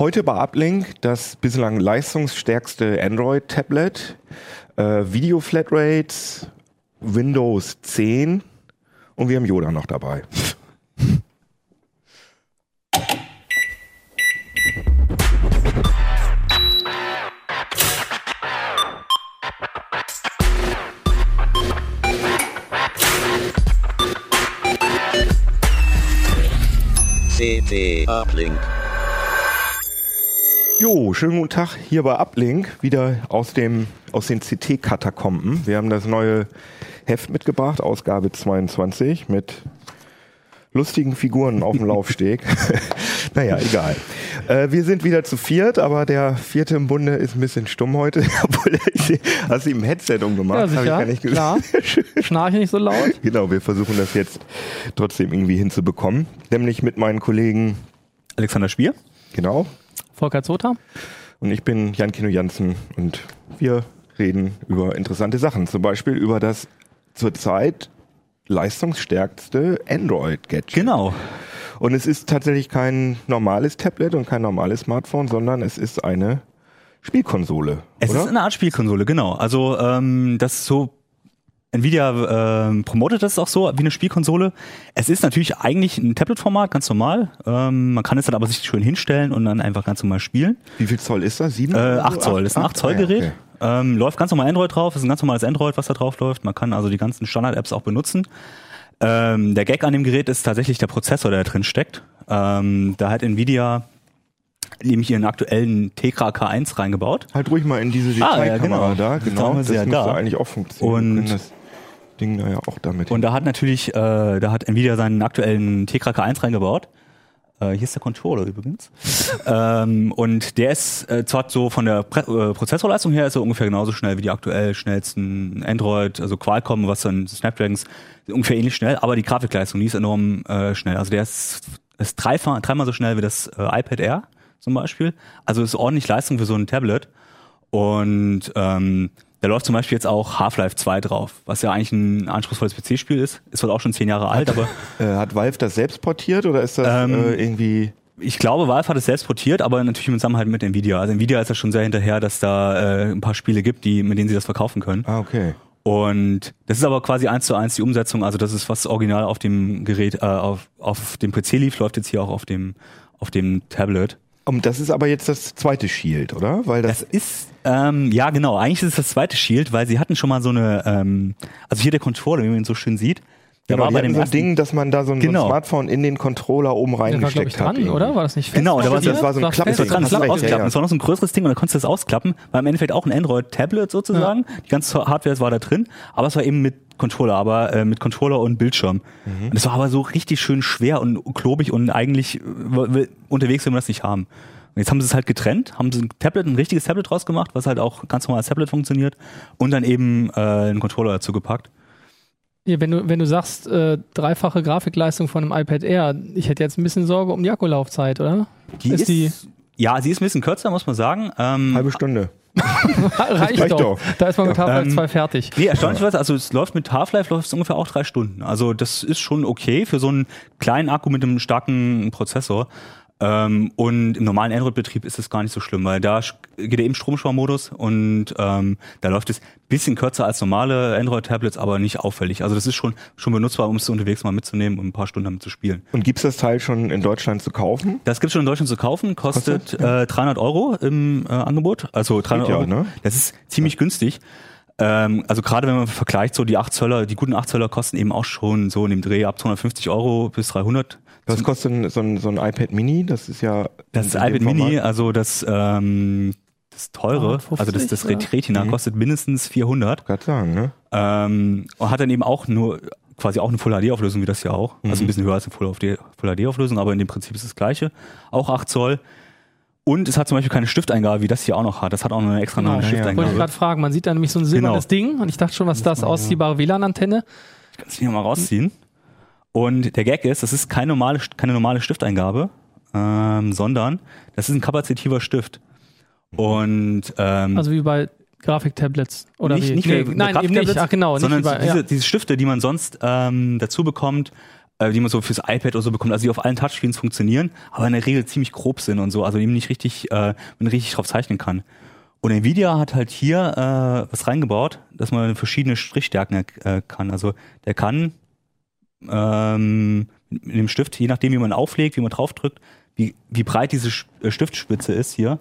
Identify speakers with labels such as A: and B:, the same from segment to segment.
A: Heute bei Uplink das bislang leistungsstärkste Android-Tablet, äh, Video-Flatrates, Windows 10 und wir haben Yoda noch dabei.
B: CT Uplink.
A: Jo, schönen guten Tag hier bei Uplink, wieder aus, dem, aus den CT-Katakomben. Wir haben das neue Heft mitgebracht, Ausgabe 22, mit lustigen Figuren auf dem Laufsteg. naja, egal. Äh, wir sind wieder zu viert, aber der vierte im Bunde ist ein bisschen stumm heute. Obwohl, hast du ihm ein Headset umgemacht?
C: Ja, sicher,
A: Hab ich gar nicht
C: klar. Schnarche nicht so laut.
A: Genau, wir versuchen das jetzt trotzdem irgendwie hinzubekommen. Nämlich mit meinen Kollegen,
D: Alexander Spier.
A: genau,
C: Volker Zota.
A: und ich bin Jan Kino Jansen und wir reden über interessante Sachen. Zum Beispiel über das zurzeit leistungsstärkste Android-Gadget.
D: Genau.
A: Und es ist tatsächlich kein normales Tablet und kein normales Smartphone, sondern es ist eine Spielkonsole.
D: Es
A: oder?
D: ist eine Art Spielkonsole, genau. Also ähm, das ist so Nvidia ähm, promotet das auch so wie eine Spielkonsole. Es ist natürlich eigentlich ein Tablet-Format, ganz normal. Ähm, man kann es dann aber sich schön hinstellen und dann einfach ganz normal spielen.
A: Wie viel Zoll ist das? Sieben?
D: Äh? 8 Zoll, das ist ein 8 Zoll
A: Ah,
D: Gerät.
A: okay.
D: Ähm, läuft ganz normal Android drauf, ist ein ganz normales Android, was da drauf läuft. Man kann also die ganzen Standard-Apps auch benutzen. Ähm, der Gag an dem Gerät ist tatsächlich der Prozessor, der da drin steckt. Ähm, da hat Nvidia nämlich ihren aktuellen Tegra K1 reingebaut.
A: Halt ruhig mal in diese
D: Ah, ja,
A: Detailkamera
D: genau.
A: da, genau. Das
D: sie ja
A: müsste
D: da.
A: eigentlich auch funktionieren.
D: Und-
A: das Ding da ja auch damit.
D: Und da hat natürlich, äh, da hat Nvidia seinen aktuellen Tegra K1 reingebaut. Äh, hier ist der Controller übrigens. ähm, und der ist äh, zwar so von der Pre äh, Prozessorleistung her ist er ungefähr genauso schnell wie die aktuell schnellsten Android, also Qualcomm, was dann Snapdragons, ungefähr ähnlich schnell, aber die Grafikleistung, die ist enorm äh, schnell. Also der ist, ist dreimal, dreimal so schnell wie das äh, iPad Air zum Beispiel. Also ist ordentlich Leistung für so ein Tablet. Und ähm, da läuft zum Beispiel jetzt auch Half-Life 2 drauf, was ja eigentlich ein anspruchsvolles PC-Spiel ist. Ist wohl auch schon zehn Jahre alt, aber
A: äh, hat Valve das selbst portiert oder ist das
D: Ähm,
A: äh, irgendwie.
D: ich glaube, Valve hat es selbst portiert, aber natürlich im Zusammenhalt mit Nvidia. Also Nvidia ist ja schon sehr hinterher, dass da äh, ein paar Spiele gibt, die, mit denen sie das verkaufen können.
A: Ah, okay.
D: Und das ist aber quasi eins zu eins die Umsetzung. Also das ist was original auf dem Gerät, äh, auf, auf dem PC lief, läuft jetzt hier auch auf dem, auf dem Tablet.
A: Und das ist aber jetzt das zweite Shield, oder? Weil das,
D: Das ist, ähm, ja genau, eigentlich ist es das zweite Shield, weil sie hatten schon mal so eine, ähm, also hier der Controller, wie man ihn so schön sieht, der
A: genau,
D: war bei dem
A: so ein Ding, dass man da so ein,
D: Genau.
A: so ein Smartphone in den Controller oben reingesteckt hat.
C: dran,
A: irgendwie.
C: oder? War das nicht fest?
D: Genau, da war-
A: das war so ein Klappding.
D: Das war dran, das war ausklappen.
A: ja, ja.
D: Das war noch so ein größeres Ding und da konntest du das ausklappen. War im Endeffekt auch ein Android-Tablet sozusagen. Die ganze Hardware war da drin, aber es war eben mit Controller, aber äh, mit Controller und Bildschirm.
A: Mhm.
D: Und das war aber so richtig schön schwer und klobig und eigentlich äh, unterwegs will man das nicht haben. Und jetzt haben sie es halt getrennt, haben sie ein Tablet, ein richtiges Tablet draus gemacht, was halt auch ganz normal als Tablet funktioniert und dann eben äh, einen Controller dazu gepackt.
C: Hier, wenn, du, wenn du sagst, äh, dreifache Grafikleistung von einem iPad Air, ich hätte jetzt ein bisschen Sorge um die Akkulaufzeit, oder?
D: Die
C: Ist die-
D: ja, sie ist ein bisschen kürzer, muss man sagen. Ähm,
A: Halbe Stunde.
C: Reicht,
A: reicht
C: doch.
A: doch.
C: Da ist man mit Half-Life
D: Ähm,
C: 2 fertig.
D: Nee, erstaunlicherweise, also es läuft mit Half-Life läuft es ungefähr auch drei Stunden. Also das ist schon okay für so einen kleinen Akku mit einem starken Prozessor. Ähm, und im normalen Android-Betrieb ist es gar nicht so schlimm, weil da geht er eben Stromsparmodus und ähm, da läuft es bisschen kürzer als normale Android-Tablets, aber nicht auffällig. Also das ist schon schon benutzbar, um es unterwegs mal mitzunehmen und ein paar Stunden damit zu spielen.
A: Und gibt's das Teil schon in Deutschland zu kaufen?
D: Das gibt schon in Deutschland zu kaufen, kostet,
A: Kostet?
D: äh, 300 Euro im äh, Angebot. Also 300
A: ja,
D: Euro.
A: ne?
D: Das ist ziemlich günstig. Ähm, also gerade wenn man vergleicht, so die 8 Zöller, die guten 8 Zöller kosten eben auch schon so in dem Dreh ab 250 Euro bis 300.
A: Was kostet denn so ein, so ein iPad Mini? Das ist ja.
D: Das ist iPad Mini, also das, ähm, das teure,
C: 350,
D: also das, das? Retina
A: Mhm.
D: kostet mindestens 400
A: Gerade sagen, ne?
D: ähm, und hat dann eben auch nur quasi auch eine Full HD Auflösung wie das hier auch, also
A: Mhm.
D: ein bisschen höher als eine Full HD, Full HD Auflösung, aber in dem Prinzip ist es das gleiche, auch 8 Zoll. Und es hat zum Beispiel keine Stifteingabe, wie das hier auch noch hat. Das hat auch noch eine extra
C: Genau.
D: neue
A: Ja, ja.
C: Wollte ich
D: Stifteingabe.
C: gerade fragen. Man sieht da nämlich so ein silbernes
D: Genau.
C: Ding und ich dachte schon, was ist das? Ausziehbare WLAN-Antenne?
D: Ich kann es hier mal rausziehen. Und der Gag ist, das ist keine normale, keine normale Stifteingabe, ähm, sondern das ist ein kapazitiver Stift. Und ähm,
C: Also wie bei Grafiktablets oder
D: nicht,
C: wie?
D: nicht
C: Nee, nein, eben nicht. Ach genau, nicht
D: sondern
C: wie bei,
D: diese,
C: ja.
D: diese Stifte, die man sonst ähm, dazu bekommt, äh, die man so fürs iPad oder so bekommt, also die auf allen Touchscreens funktionieren, aber in der Regel ziemlich grob sind und so, also eben nicht richtig, äh, man richtig drauf zeichnen kann. Und Nvidia hat halt hier äh, was reingebaut, dass man verschiedene Strichstärken äh, kann. Also der kann ähm, mit dem Stift, je nachdem wie man auflegt, wie man draufdrückt, wie, wie breit diese äh, Stiftspitze ist hier,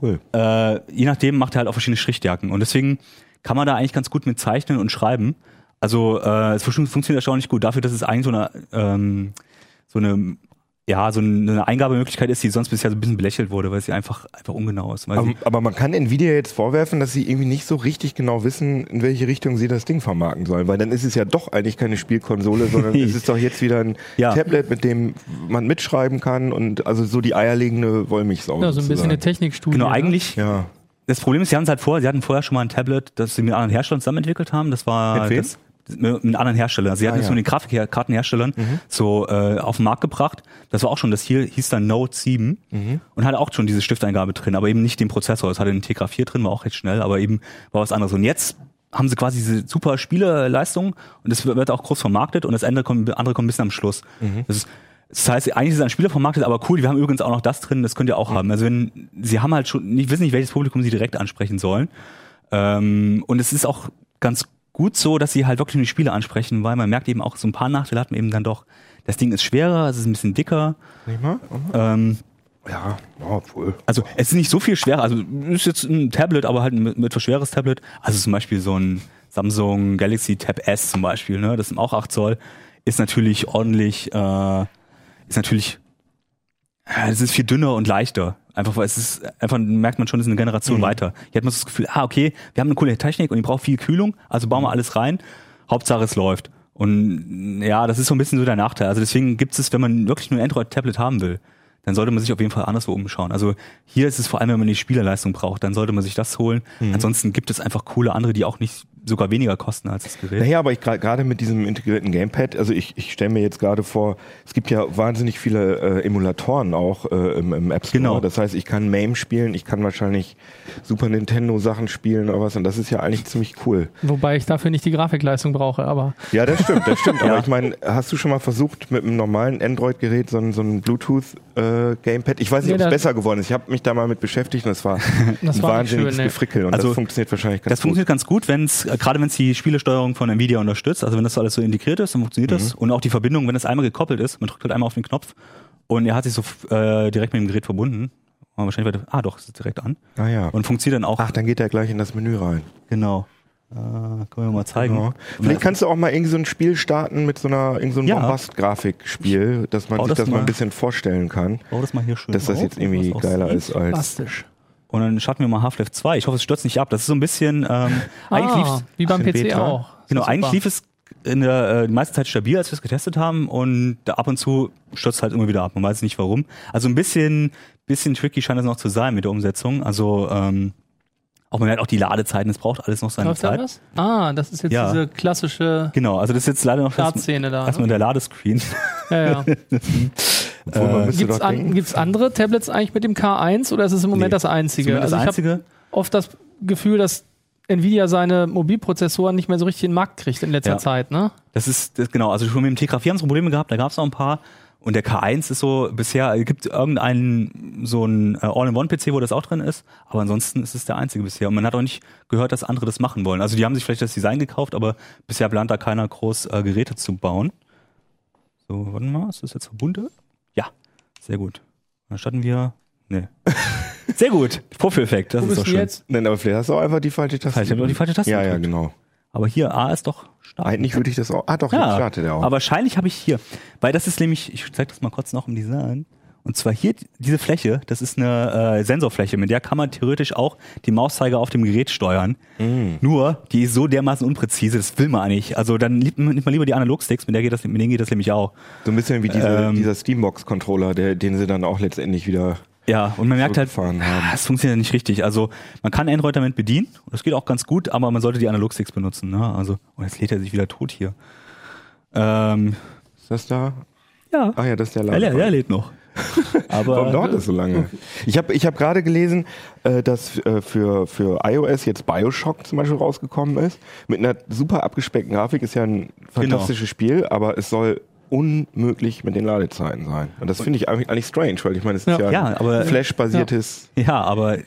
A: Cool.
D: äh, je nachdem macht er halt auch verschiedene Strichstärken. Und deswegen kann man da eigentlich ganz gut mit zeichnen und schreiben. Also äh, es fun- funktioniert erstaunlich gut dafür, dass es eigentlich so eine, ähm, so eine ja, so eine Eingabemöglichkeit ist, die sonst bisher so ein bisschen belächelt wurde, weil sie einfach, einfach ungenau ist. Weil
A: Aber, aber man kann Nvidia jetzt vorwerfen, dass sie irgendwie nicht so richtig genau wissen, in welche Richtung sie das Ding vermarkten sollen. Weil dann ist es ja doch eigentlich keine Spielkonsole, sondern es ist doch jetzt wieder ein
D: Ja.
A: Tablet, mit dem man mitschreiben kann und also so die eierlegende Wollmilchsau.
C: Ja, so ein bisschen eine. Technikstudie.
D: genau,
C: ne?
D: eigentlich,
A: Ja.
D: das Problem ist, sie hatten es halt vorher, sie hatten vorher schon mal ein Tablet, das sie mit anderen Herstellern zusammen entwickelt haben. Das war
A: Mit wem?
D: das, mit anderen Herstellern. Sie hatten
A: Ah,
D: es
A: ja. Mhm.
D: mit den Grafikkartenherstellern so äh, auf den Markt gebracht. Das war auch schon, das hier hieß dann Note 7
A: Mhm.
D: und hatte auch schon diese Stifteingabe drin, aber eben nicht den Prozessor. Es hatte einen Tegra 4 drin, war auch recht schnell, aber eben war was anderes. Und jetzt haben sie quasi diese super Spieleleistung und das wird auch groß vermarktet und das andere kommt, andere kommt ein bisschen am Schluss.
A: Mhm.
D: Das ist das heißt, eigentlich ist es ein Spieler vermarktet, aber cool, wir haben übrigens auch noch das drin, das könnt ihr auch
A: Mhm.
D: haben. Also wenn, sie haben halt schon, nicht wissen nicht, welches Publikum sie direkt ansprechen sollen. Ähm, und es ist auch ganz gut so, dass sie halt wirklich nur die Spiele ansprechen, weil man merkt eben auch, so ein paar Nachteile hat man eben dann doch. Das Ding ist schwerer, es ist ein bisschen dicker.
A: Nicht mal?
D: Ähm,
A: Ja, obwohl.
D: also es ist nicht so viel schwerer. Also ist jetzt ein Tablet, aber halt ein mit- etwas schweres Tablet. Also zum Beispiel so ein Samsung Galaxy Tab S zum Beispiel, ne? Das sind auch 8 Zoll. Ist natürlich ordentlich, äh, ist natürlich, ja, es ist viel dünner und leichter. Einfach weil es ist, einfach merkt man schon, es ist eine Generation weiter. Hier hat man so das Gefühl, ah, okay, wir haben eine coole Technik und die braucht viel Kühlung, also bauen wir alles rein. Hauptsache es läuft. Und ja, das ist so ein bisschen so der Nachteil. Also deswegen gibt es, wenn man wirklich nur ein Android-Tablet haben will, dann sollte man sich auf jeden Fall anderswo umschauen. Also hier ist es vor allem, wenn man die Spielerleistung braucht, dann sollte man sich das holen. Ansonsten gibt es einfach coole andere, die auch nicht sogar weniger kosten als das Gerät.
A: Naja, aber ich gerade mit diesem integrierten Gamepad, also ich, ich stelle mir jetzt gerade vor, es gibt ja wahnsinnig viele äh, Emulatoren auch äh, im, im App Store.
D: Genau.
A: Das heißt, ich kann MAME spielen, ich kann wahrscheinlich Super Nintendo Sachen spielen oder was und das ist ja eigentlich ziemlich cool.
C: Wobei ich dafür nicht die Grafikleistung brauche, aber
A: Ja, das stimmt, das stimmt. Aber ich meine, hast du schon mal versucht, mit einem normalen Android-Gerät so ein, so ein Bluetooth-Gamepad? ich weiß nicht,
C: Nee,
A: ob es
C: das-
A: besser geworden ist. Ich habe mich da mal mit beschäftigt und es war
C: Das
A: ein
C: war
A: wahnsinniges
C: schön, nee.
A: Gefrickel und
D: Also,
A: das funktioniert wahrscheinlich ganz
D: Das
A: gut.
D: funktioniert ganz gut, wenn es, äh, gerade wenn es die Spielesteuerung von Nvidia unterstützt, also wenn das alles so integriert ist, dann funktioniert
A: Mhm.
D: das. Und auch die Verbindung, wenn es einmal gekoppelt ist, man drückt halt einmal auf den Knopf und er hat sich so äh, direkt mit dem Gerät verbunden. Und wahrscheinlich weiter, ah doch, es ist direkt an.
A: Ah ja.
D: Und funktioniert dann auch.
A: Ach, dann geht er gleich in das Menü rein.
D: Genau. Äh, können wir mal zeigen. Und
A: Vielleicht kannst du auch mal irgendwie so ein Spiel starten mit so einer irgend so einem
D: Ja.
A: Bombast-Grafikspiel, dass man
D: Bau
A: sich
D: das
A: das mal ein bisschen vorstellen kann,
D: Bau das mal hier schön
A: dass das
D: auf,
A: jetzt irgendwie geiler ist als.
C: plastisch.
D: Und dann starten wir mal Half-Life 2. Ich hoffe, es stürzt nicht ab. Das ist so ein bisschen, ähm, eigentlich
C: Ah,
D: lief's,
C: wie beim PC
A: Beta?
C: auch.
D: genau, eigentlich
C: super.
D: lief es in der äh, die meiste Zeit stabil, als wir es getestet haben und da ab und zu stürzt halt immer wieder ab. Man weiß nicht warum. Also ein bisschen, bisschen tricky scheint es noch zu sein mit der Umsetzung. Also ähm, auch man merkt auch die Ladezeiten, es braucht alles noch seine
C: Läuft
D: Zeit.
C: was? Ah, das ist jetzt
D: Ja.
C: diese klassische
D: Genau, also das ist jetzt leider noch
C: Startszene da.
D: erstmal
C: Ne?
D: der Ladescreen.
C: Ja, ja.
A: Obwohl,
C: Gibt's,
A: doch denken,
C: an, andere Tablets eigentlich mit dem K1 oder ist es im Moment
D: Nee.
C: das einzige? Also
D: das
C: ich habe
D: einzige.
C: oft das Gefühl, dass Nvidia seine Mobilprozessoren nicht mehr so richtig in den Markt kriegt in letzter
D: Ja.
C: Zeit, ne?
D: Das ist das, genau, also schon mit dem Tegra 4 haben sie Probleme gehabt, da gab es noch ein paar. Und der K1 ist so, bisher äh, gibt irgendeinen so ein äh, All-in-One-PC, wo das auch drin ist, aber ansonsten ist es der einzige bisher. Und man hat auch nicht gehört, dass andere das machen wollen. Also die haben sich vielleicht das Design gekauft, aber bisher plant da keiner groß äh, Geräte zu bauen. So, warte mal, ist das jetzt verbunden? Ja, sehr gut. Dann starten wir. Nee. Sehr gut. Vorführeffekt, das
C: Wo
D: ist doch schön.
C: jetzt?
A: Nein, aber vielleicht hast du auch einfach die falsche Taste.
D: Vielleicht hab ich auch die falsche Taste
A: Ja, ja,
D: gedrückt.
A: genau.
D: Aber hier A ist doch stark.
A: Eigentlich würde ich das auch. Ah, doch, jetzt startet er auch.
D: Aber wahrscheinlich habe ich hier, weil das ist nämlich, ich zeige das mal kurz noch im Design. Und zwar hier diese Fläche, das ist eine äh, Sensorfläche, mit der kann man theoretisch auch die Mauszeiger auf dem Gerät steuern.
A: Mm.
D: Nur, die ist so dermaßen unpräzise, das will man nicht. Also dann nimmt man lieber die Analogsticks, mit der geht das, mit denen geht das nämlich auch.
A: so ein bisschen wie diese,
D: Ähm,
A: dieser Steambox-Controller, den sie dann auch letztendlich wieder.
D: Ja, und man merkt halt,
A: haben.
D: ah, es funktioniert nicht richtig. Also man kann Android damit bedienen, das geht auch ganz gut, aber man sollte die Analogsticks benutzen. Ne? Also, und jetzt lädt er sich wieder tot hier. Ähm,
A: Ist das da?
D: ja,
A: Ach ja, das ist der
D: ja, der,
A: Laden.
D: der lädt noch. Aber
A: Warum dauert das so lange? Ich habe ich hab gerade gelesen, äh, dass äh, für, für iOS jetzt Bioshock zum Beispiel rausgekommen ist. Mit einer super abgespeckten Grafik. Ist ja ein fantastisches Spiel, aber es soll unmöglich mit den Ladezeiten sein. Und das finde ich eigentlich, eigentlich strange, weil ich meine, es ist
C: Ja.
A: ja,
D: Ja,
A: ein Flash-basiertes.
D: Ja, aber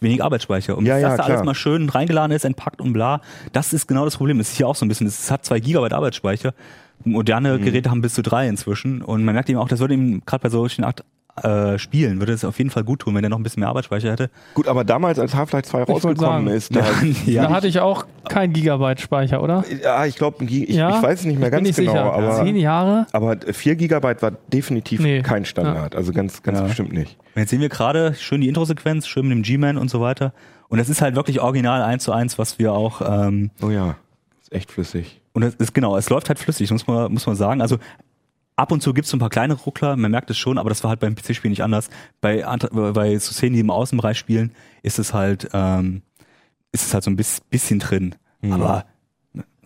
D: wenig Arbeitsspeicher. Und
A: Ja, ja,
D: das da alles mal schön reingeladen ist, entpackt und bla, das ist genau das Problem. Es ist hier auch so ein bisschen, es hat zwei Gigabyte Arbeitsspeicher. Moderne
A: Mhm.
D: Geräte haben bis zu drei inzwischen. Und man merkt eben auch, das würde ihm gerade bei solchen Art, äh, Spielen, würde es auf jeden Fall gut tun, wenn er noch ein bisschen mehr Arbeitsspeicher hätte.
A: Gut, aber damals, als Half-Life 2
C: wollte
A: rausgekommen
C: sagen.
A: ist, da,
C: Da hatte ich auch kein Gigabyte Speicher, oder?
A: ja, ich glaube, ich,
C: ja?
A: ich weiß es nicht mehr
C: Ich bin
A: ganz
C: nicht
A: genau,
C: sicher.
A: aber,
C: Zehn Jahre?
A: aber 4 Gigabyte war definitiv
C: Nee.
A: kein Standard. Also ganz, ganz
D: Ja.
A: bestimmt nicht.
D: Und jetzt sehen wir gerade schön die Intro-Sequenz, schön mit dem G-Man und so weiter. Und das ist halt wirklich original eins zu eins, was wir auch ähm,
A: Oh ja, ist echt flüssig.
D: Und es ist genau, es läuft halt flüssig, muss man, muss man sagen. Also ab und zu gibt es so ein paar kleine Ruckler, man merkt es schon, aber das war halt beim PC-Spiel nicht anders. Bei, bei so Szenen, die im Außenbereich spielen, ist es halt, ähm, ist es halt so ein bis, bisschen drin. Aber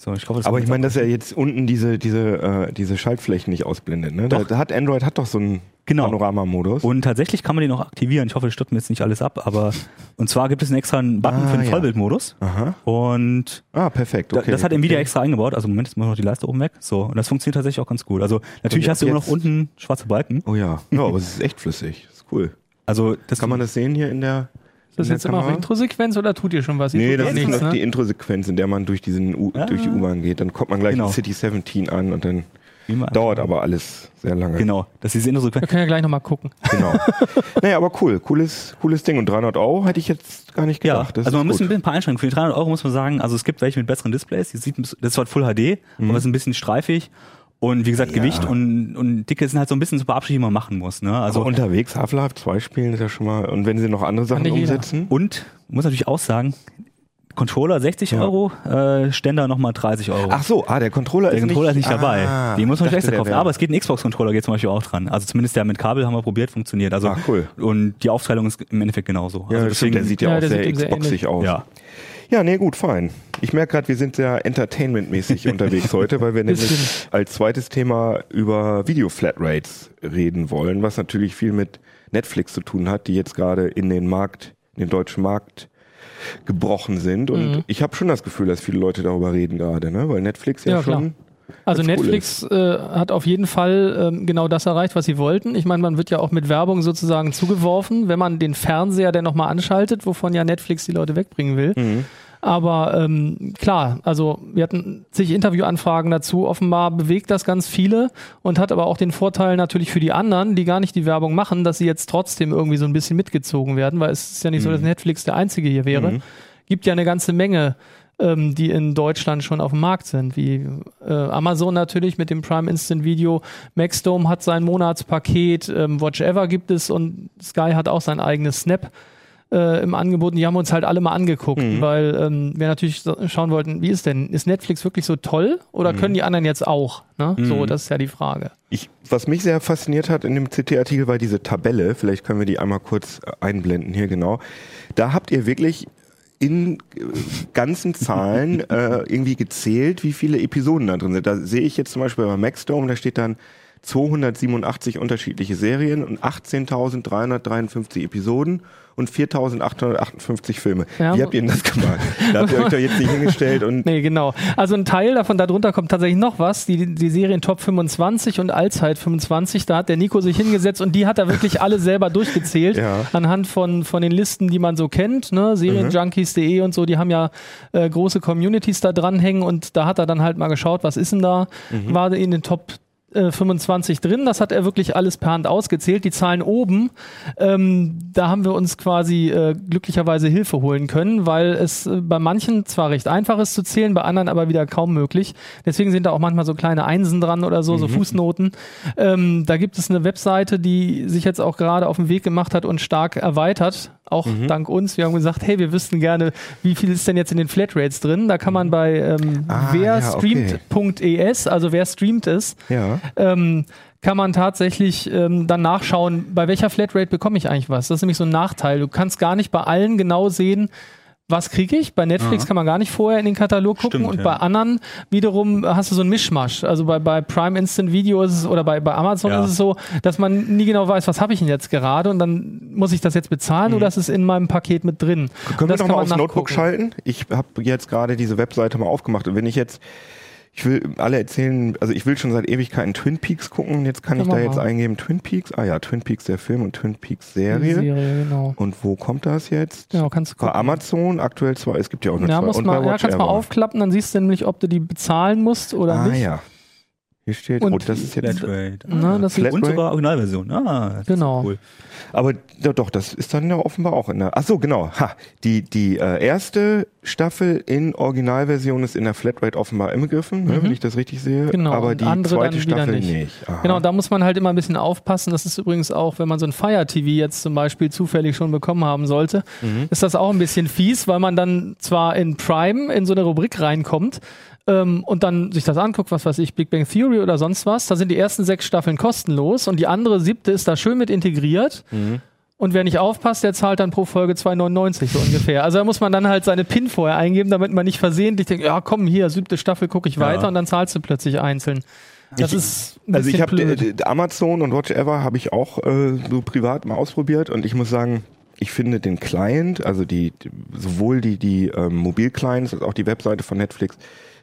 D: so, ich
A: Mhm. Aber ich meine,
D: jetzt
A: dass er jetzt unten diese, diese, äh, diese Schaltflächen nicht ausblendet. Ne? Da, da hat Android hat doch so einen
D: Genau.
A: Panoramamodus.
D: Und tatsächlich kann man den auch aktivieren. Ich hoffe, das stört mir jetzt nicht alles ab, aber und zwar gibt es einen extra Button
A: Ah,
D: für den
A: ja.
D: Vollbildmodus.
A: Aha.
D: Und
A: Ah, perfekt. Okay.
D: das hat Nvidia
A: okay.
D: extra eingebaut. Also Moment ist immer noch die Leiste oben weg. So. Und das funktioniert tatsächlich auch ganz gut. Also natürlich hast du immer noch
A: jetzt-
D: unten schwarze Balken.
A: Oh ja. Ja, aber es ist echt flüssig. Das ist cool.
D: Also das
A: Kann man das sehen hier in der.
C: Ist das jetzt immer noch? Introsequenz oder tut ihr schon was?
A: Nee, das
C: noch
A: ist
C: nichts,
A: noch
C: ne?
A: die Introsequenz, in der man durch, diesen U
D: Ah.
A: durch die U-Bahn geht. Dann kommt man gleich
D: Genau.
A: in City 17 an und dann dauert aber alles sehr lange.
D: Genau, das ist die Introsequenz.
C: Wir können ja gleich nochmal gucken.
A: Genau. naja, aber cool. Cooles, cooles Ding. Und 300 Euro hätte ich jetzt gar nicht
D: Ja,
A: gedacht. Das
D: also man muss ein
A: gut.
D: bisschen ein paar Einschränkungen. Für die 300 Euro muss man sagen, also es gibt welche mit besseren Displays. Sieht, bisschen- das ist zwar Full HD, aber es ist ein bisschen streifig. Und wie gesagt.
A: Ja.
D: Gewicht und, und Dicke sind halt so ein bisschen so Beabschiedungen, die man machen muss. Ne? Also
A: Also unterwegs Half-Life 2 spielen ist ja schon mal. Und wenn sie noch andere Sachen
C: nicht jeder.
A: umsetzen.
D: und muss natürlich auch sagen, Controller 60
A: Ja.
D: Euro, äh, Ständer nochmal 30 Euro.
A: Ach so, ah, der Controller
D: der
A: ist
D: Controller ist
A: nicht,
D: nicht dabei.
A: Ah,
D: Den muss man
A: ich
D: nicht extra kaufen. Aber es geht ein Xbox-Controller geht zum Beispiel auch dran. Also zumindest der mit Kabel haben wir probiert, funktioniert. Also
A: Ah, cool.
D: und die Aufteilung ist im Endeffekt genauso.
A: Ja,
D: also
A: das stimmt, der sieht ja,
C: Ja,
A: auch
C: der
A: sehr
C: sehr
A: Xboxig aus.
D: ja.
A: Ja, nee, gut, fein. Ich merke gerade, wir sind sehr entertainmentmäßig unterwegs heute, weil wir nämlich als zweites Thema über Video-Flatrates reden wollen, was natürlich viel mit Netflix zu tun hat, die jetzt gerade in den Markt, in den deutschen Markt gebrochen sind. Und
C: Mhm.
A: ich habe schon das Gefühl, dass viele Leute darüber reden gerade, ne? weil Netflix ja,
C: Ja, klar. Also
A: Ganz cool
C: Netflix äh, hat auf jeden Fall ähm, genau das erreicht, was sie wollten. Ich meine, man wird ja auch mit Werbung sozusagen zugeworfen, wenn man den Fernseher dann nochmal anschaltet, wovon ja Netflix die Leute wegbringen will.
A: Mhm.
C: Aber ähm, klar, also wir hatten zig Interviewanfragen dazu. Offenbar bewegt das ganz viele und hat aber auch den Vorteil natürlich für die anderen, die gar nicht die Werbung machen, dass sie jetzt trotzdem irgendwie so ein bisschen mitgezogen werden, weil es ist ja nicht so, dass Netflix der einzige hier wäre.
A: Mhm.
C: Gibt ja eine ganze Menge, ähm, die in Deutschland schon auf dem Markt sind, wie äh, Amazon natürlich mit dem Prime Instant Video. Maxdome hat sein Monatspaket, ähm, Watch Ever gibt es und Sky hat auch sein eigenes Snap äh, im Angebot. Und die haben uns halt alle mal angeguckt,
A: Mhm.
C: weil ähm, wir natürlich so- schauen wollten, wie ist denn, ist Netflix wirklich so toll oder können die anderen jetzt auch? Ne? So, das ist ja die Frage.
A: Ich, was mich sehr fasziniert hat in dem CT-Artikel war diese Tabelle. Vielleicht können wir die einmal kurz äh, einblenden hier genau. Da habt ihr wirklich in äh, ganzen Zahlen äh, irgendwie gezählt, wie viele Episoden da drin sind. Da sehe ich jetzt zum Beispiel bei Maxdome, da steht dann 287 unterschiedliche Serien und 18.353 Episoden und 4.858 Filme.
C: Ja,
A: Wie habt ihr denn das gemacht? Da habt ihr euch doch jetzt nicht hingestellt und
C: Nee, genau. Also ein Teil davon, darunter kommt tatsächlich noch was, die, die Serien Top 25 und Allzeit 25, da hat der Nico sich hingesetzt und die hat er wirklich alle selber durchgezählt,
A: Ja.
C: anhand von, von den Listen, die man so kennt, ne? Serienjunkies.de und so, die haben ja äh, große Communities da dranhängen und da hat er dann halt mal geschaut, was ist denn da, war in den Top 25 drin. Das hat er wirklich alles per Hand ausgezählt. Die Zahlen oben, ähm, da haben wir uns quasi äh, glücklicherweise Hilfe holen können, weil es äh, bei manchen zwar recht einfach ist zu zählen, bei anderen aber wieder kaum möglich. Deswegen sind da auch manchmal so kleine Einsen dran oder so, so Fußnoten. Ähm, da gibt es eine Webseite, die sich jetzt auch gerade auf den Weg gemacht hat und stark erweitert. Auch dank uns. Wir haben gesagt, hey, wir wüssten gerne, wie viel ist denn jetzt in den Flatrates drin. Da kann man bei ähm,
A: Ah,
C: wer
A: ja, okay.
C: streamt.es, also wer streamt ist,
A: ja.
C: ähm, kann man tatsächlich ähm, dann nachschauen, bei welcher Flatrate bekomme ich eigentlich was. Das ist nämlich so ein Nachteil. Du kannst gar nicht bei allen genau sehen, was kriege ich. Bei Netflix kann man gar nicht vorher in den Katalog gucken
D: Stimmt,
C: und
D: ja.
C: bei anderen wiederum hast du so ein Mischmasch. Also bei, bei Prime Instant Video ist es oder bei, bei Amazon
D: Ja.
C: ist es so, dass man nie genau weiß, was habe ich denn jetzt gerade und dann muss ich das jetzt bezahlen oder ist es in meinem Paket mit drin.
A: Können
C: das
A: wir
C: kann
A: noch mal
C: man
A: aufs Notebook schalten? Ich habe jetzt gerade diese Webseite mal aufgemacht und wenn ich jetzt Ich will alle erzählen, also ich will schon seit Ewigkeiten Twin Peaks gucken. Jetzt kann
C: Können
A: ich da jetzt
C: mal.
A: eingeben Twin Peaks. Ah ja, Twin Peaks der Film und Twin Peaks Serie.
C: Serie, genau.
A: Und wo kommt das jetzt?
C: Genau, kannst du
A: Bei
C: gucken.
A: Amazon aktuell zwei. Es gibt ja auch nur
C: Ja,
A: zwei.
C: muss
A: und
C: mal,
A: bei
C: ja, kannst mal
A: Ever.
C: aufklappen, dann siehst du nämlich, ob du die bezahlen musst oder
A: Ah
C: nicht.
A: ja. Hier steht,
C: Und
A: oh, das ist jetzt.
D: Flatrate.
C: Na, das sieht,
A: Flat-
D: Und sogar Originalversion. Ah, das ist
C: Genau.
D: Cool.
A: Aber ja, doch, das ist dann ja offenbar auch in der. Ach so, genau. Ha, die die äh, erste Staffel in Originalversion ist in der Flatrate offenbar inbegriffen, ne,
C: Mhm.
A: wenn ich das richtig sehe.
C: Genau,
A: Aber die
C: andere
A: zweite
C: dann wieder
A: Staffel
C: nicht.
A: nicht.
C: Genau, da muss man halt immer ein bisschen aufpassen. Das ist übrigens auch, wenn man so ein Fire TV jetzt zum Beispiel zufällig schon bekommen haben sollte,
A: Mhm.
C: ist das auch ein bisschen fies, weil man dann zwar in Prime in so eine Rubrik reinkommt ähm, und dann sich das anguckt, was weiß ich, Big Bang Theory oder sonst was. Da sind die ersten sechs Staffeln kostenlos und die andere siebte ist da schön mit integriert.
A: Mhm.
C: Und wer nicht aufpasst, der zahlt dann pro Folge 2,99 so ungefähr. Also da muss man dann halt seine PIN vorher eingeben, damit man nicht versehentlich denkt, ja komm, hier, siebte Staffel gucke ich weiter und dann zahlst du plötzlich einzeln. Das
A: Ich-
C: ist ein
A: Also ich habe
C: blöd.
A: Amazon und Watch Ever habe ich auch äh, so privat mal ausprobiert und ich muss sagen, ich finde den Client, also die die- sowohl die die ähm, Mobilclients als auch die Webseite von Netflix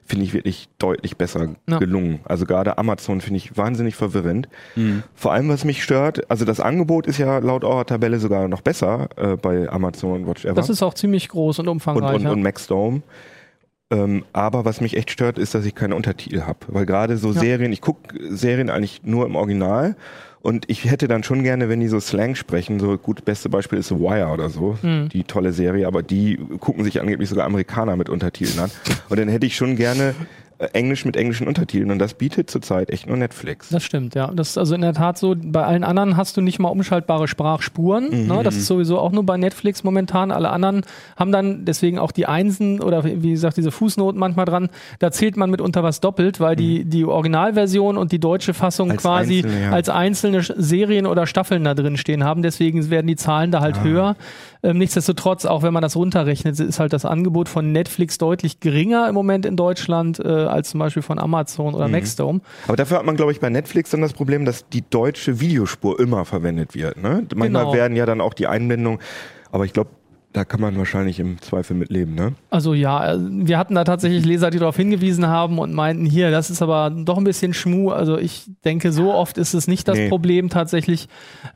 A: finde ich wirklich deutlich besser
C: Ja.
A: gelungen. Also gerade Amazon finde ich wahnsinnig verwirrend.
D: Mhm.
A: Vor allem was mich stört, also das Angebot ist ja laut eurer Tabelle sogar noch besser äh, bei Amazon und Watch Ever
C: Das ist auch ziemlich groß und
A: und,
C: umfangreich.
A: und,
C: ja.
A: und Maxdome. Ähm, aber was mich echt stört, ist, dass ich keine Untertitel habe. Weil gerade so Serien, ich gucke Serien eigentlich nur im Original und ich hätte dann schon gerne, wenn die so Slang sprechen, so gut, beste Beispiel ist The Wire oder so,
C: Mhm.
A: die tolle Serie, aber die gucken sich angeblich sogar Amerikaner mit Untertiteln an. Und dann hätte ich schon gerne Englisch mit englischen Untertiteln und das bietet zurzeit echt nur Netflix.
C: Das stimmt, ja. Das ist also in der Tat so. Bei allen anderen hast du nicht mal umschaltbare Sprachspuren.
A: Mhm.
C: Ne? Das ist sowieso auch nur bei Netflix momentan. Alle anderen haben dann deswegen auch die Einsen oder wie gesagt diese Fußnoten manchmal dran. Da zählt man mitunter was doppelt, weil die, die Originalversion und die deutsche Fassung
A: Mhm. Als
C: quasi
A: einzelne, ja.
C: als einzelne Serien oder Staffeln da drin stehen haben. Deswegen werden die Zahlen da halt
A: Ah.
C: höher. Ähm, nichtsdestotrotz, auch wenn man das runterrechnet, ist halt das Angebot von Netflix deutlich geringer im Moment in Deutschland äh, als zum Beispiel von Amazon
A: Mhm.
C: oder Maxdome.
A: Aber dafür hat man, glaube ich, bei Netflix dann das Problem, dass die deutsche Videospur immer verwendet wird. Ne? Manchmal
C: Genau.
A: werden ja dann auch die Einblendungen, aber ich glaube, da kann man wahrscheinlich im Zweifel mit leben. Ne?
C: Also ja, äh, wir hatten da tatsächlich Leser, die darauf hingewiesen haben und meinten, hier, das ist aber doch ein bisschen Schmu. Also ich denke, so oft ist es nicht das
A: Nee.
C: Problem tatsächlich.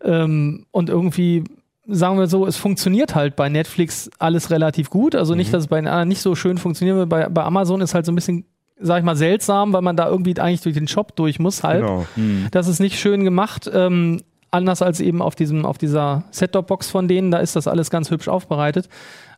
C: Ähm, und irgendwie, sagen wir so, es funktioniert halt bei Netflix alles relativ gut. Also
A: Mhm.
C: nicht, dass es bei den anderen nicht so schön funktioniert. aber Bei, bei Amazon ist halt so ein bisschen, sag ich mal, seltsam, weil man da irgendwie eigentlich durch den Shop durch muss halt.
A: Genau.
C: Das ist nicht schön gemacht. Ähm, anders als eben auf diesem, auf dieser Set-Top-Box von denen, da ist das alles ganz hübsch aufbereitet.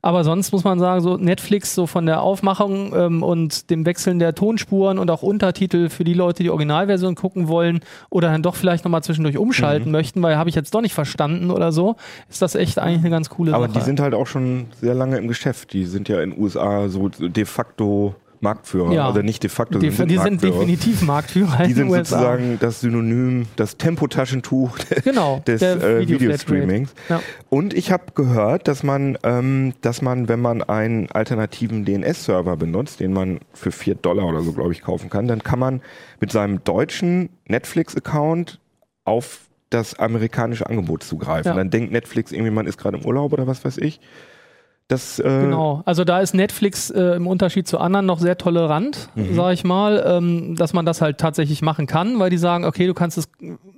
C: Aber sonst muss man sagen, so Netflix, so von der Aufmachung ähm, und dem Wechseln der Tonspuren und auch Untertitel für die Leute, die Originalversion gucken wollen oder dann doch vielleicht nochmal zwischendurch umschalten möchten, weil habe ich jetzt doch nicht verstanden oder so, ist das echt eigentlich eine ganz coole
A: Aber
C: Sache.
A: die sind halt auch schon sehr lange im Geschäft. Die sind ja in den USA so de facto Marktführer.
C: Ja.
A: Oder nicht de facto,
C: die,
A: sondern
C: die sind definitiv Marktführer
A: Die
C: in
A: sind sozusagen das Synonym, das Tempotaschentuch
C: genau,
A: des äh,
C: Video
A: Videostreamings.
C: Ja.
A: Und ich habe gehört, dass man, ähm, dass man, wenn man einen alternativen DNS-Server benutzt, den man für 4 Dollar oder so, glaube ich, kaufen kann, dann kann man mit seinem deutschen Netflix-Account auf das amerikanische Angebot zugreifen.
C: Ja.
A: Dann denkt Netflix irgendwie, man ist gerade im Urlaub oder was weiß ich. Das, äh,
C: Genau, also da ist Netflix äh, im Unterschied zu anderen noch sehr tolerant,
A: Mhm.
C: sag ich mal, ähm, dass man das halt tatsächlich machen kann, weil die sagen, okay, du kannst es,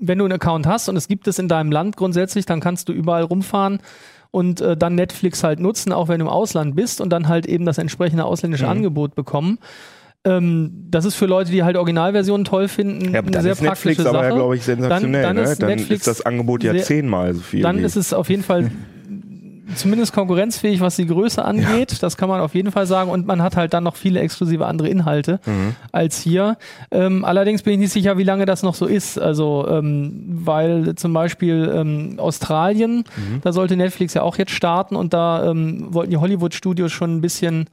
C: wenn du einen Account hast und es gibt es in deinem Land grundsätzlich, dann kannst du überall rumfahren und äh, dann Netflix halt nutzen, auch wenn du im Ausland bist und dann halt eben das entsprechende ausländische
A: Mhm.
C: Angebot bekommen. Ähm, das ist für Leute, die halt Originalversionen toll finden,
A: ja, aber
C: eine sehr
A: ist Netflix
C: praktische
A: aber
C: Sache.
A: ja, glaube ich, sensationell.
C: Dann- dann
A: ne?
C: ist
A: dann
C: Netflix
A: ist das Angebot ja
C: sehr-
A: zehnmal so viel.
C: dann ist es auf jeden Fall zumindest konkurrenzfähig, was die Größe angeht. Das kann man auf jeden Fall sagen. Und man hat halt dann noch viele exklusive andere Inhalte
A: Mhm.
C: als hier. Ähm, allerdings bin ich nicht sicher, wie lange das noch so ist. Also, ähm, weil zum Beispiel ähm, Australien,
A: Mhm.
C: da sollte Netflix ja auch jetzt starten und da ähm, wollten die Hollywood-Studios schon ein bisschen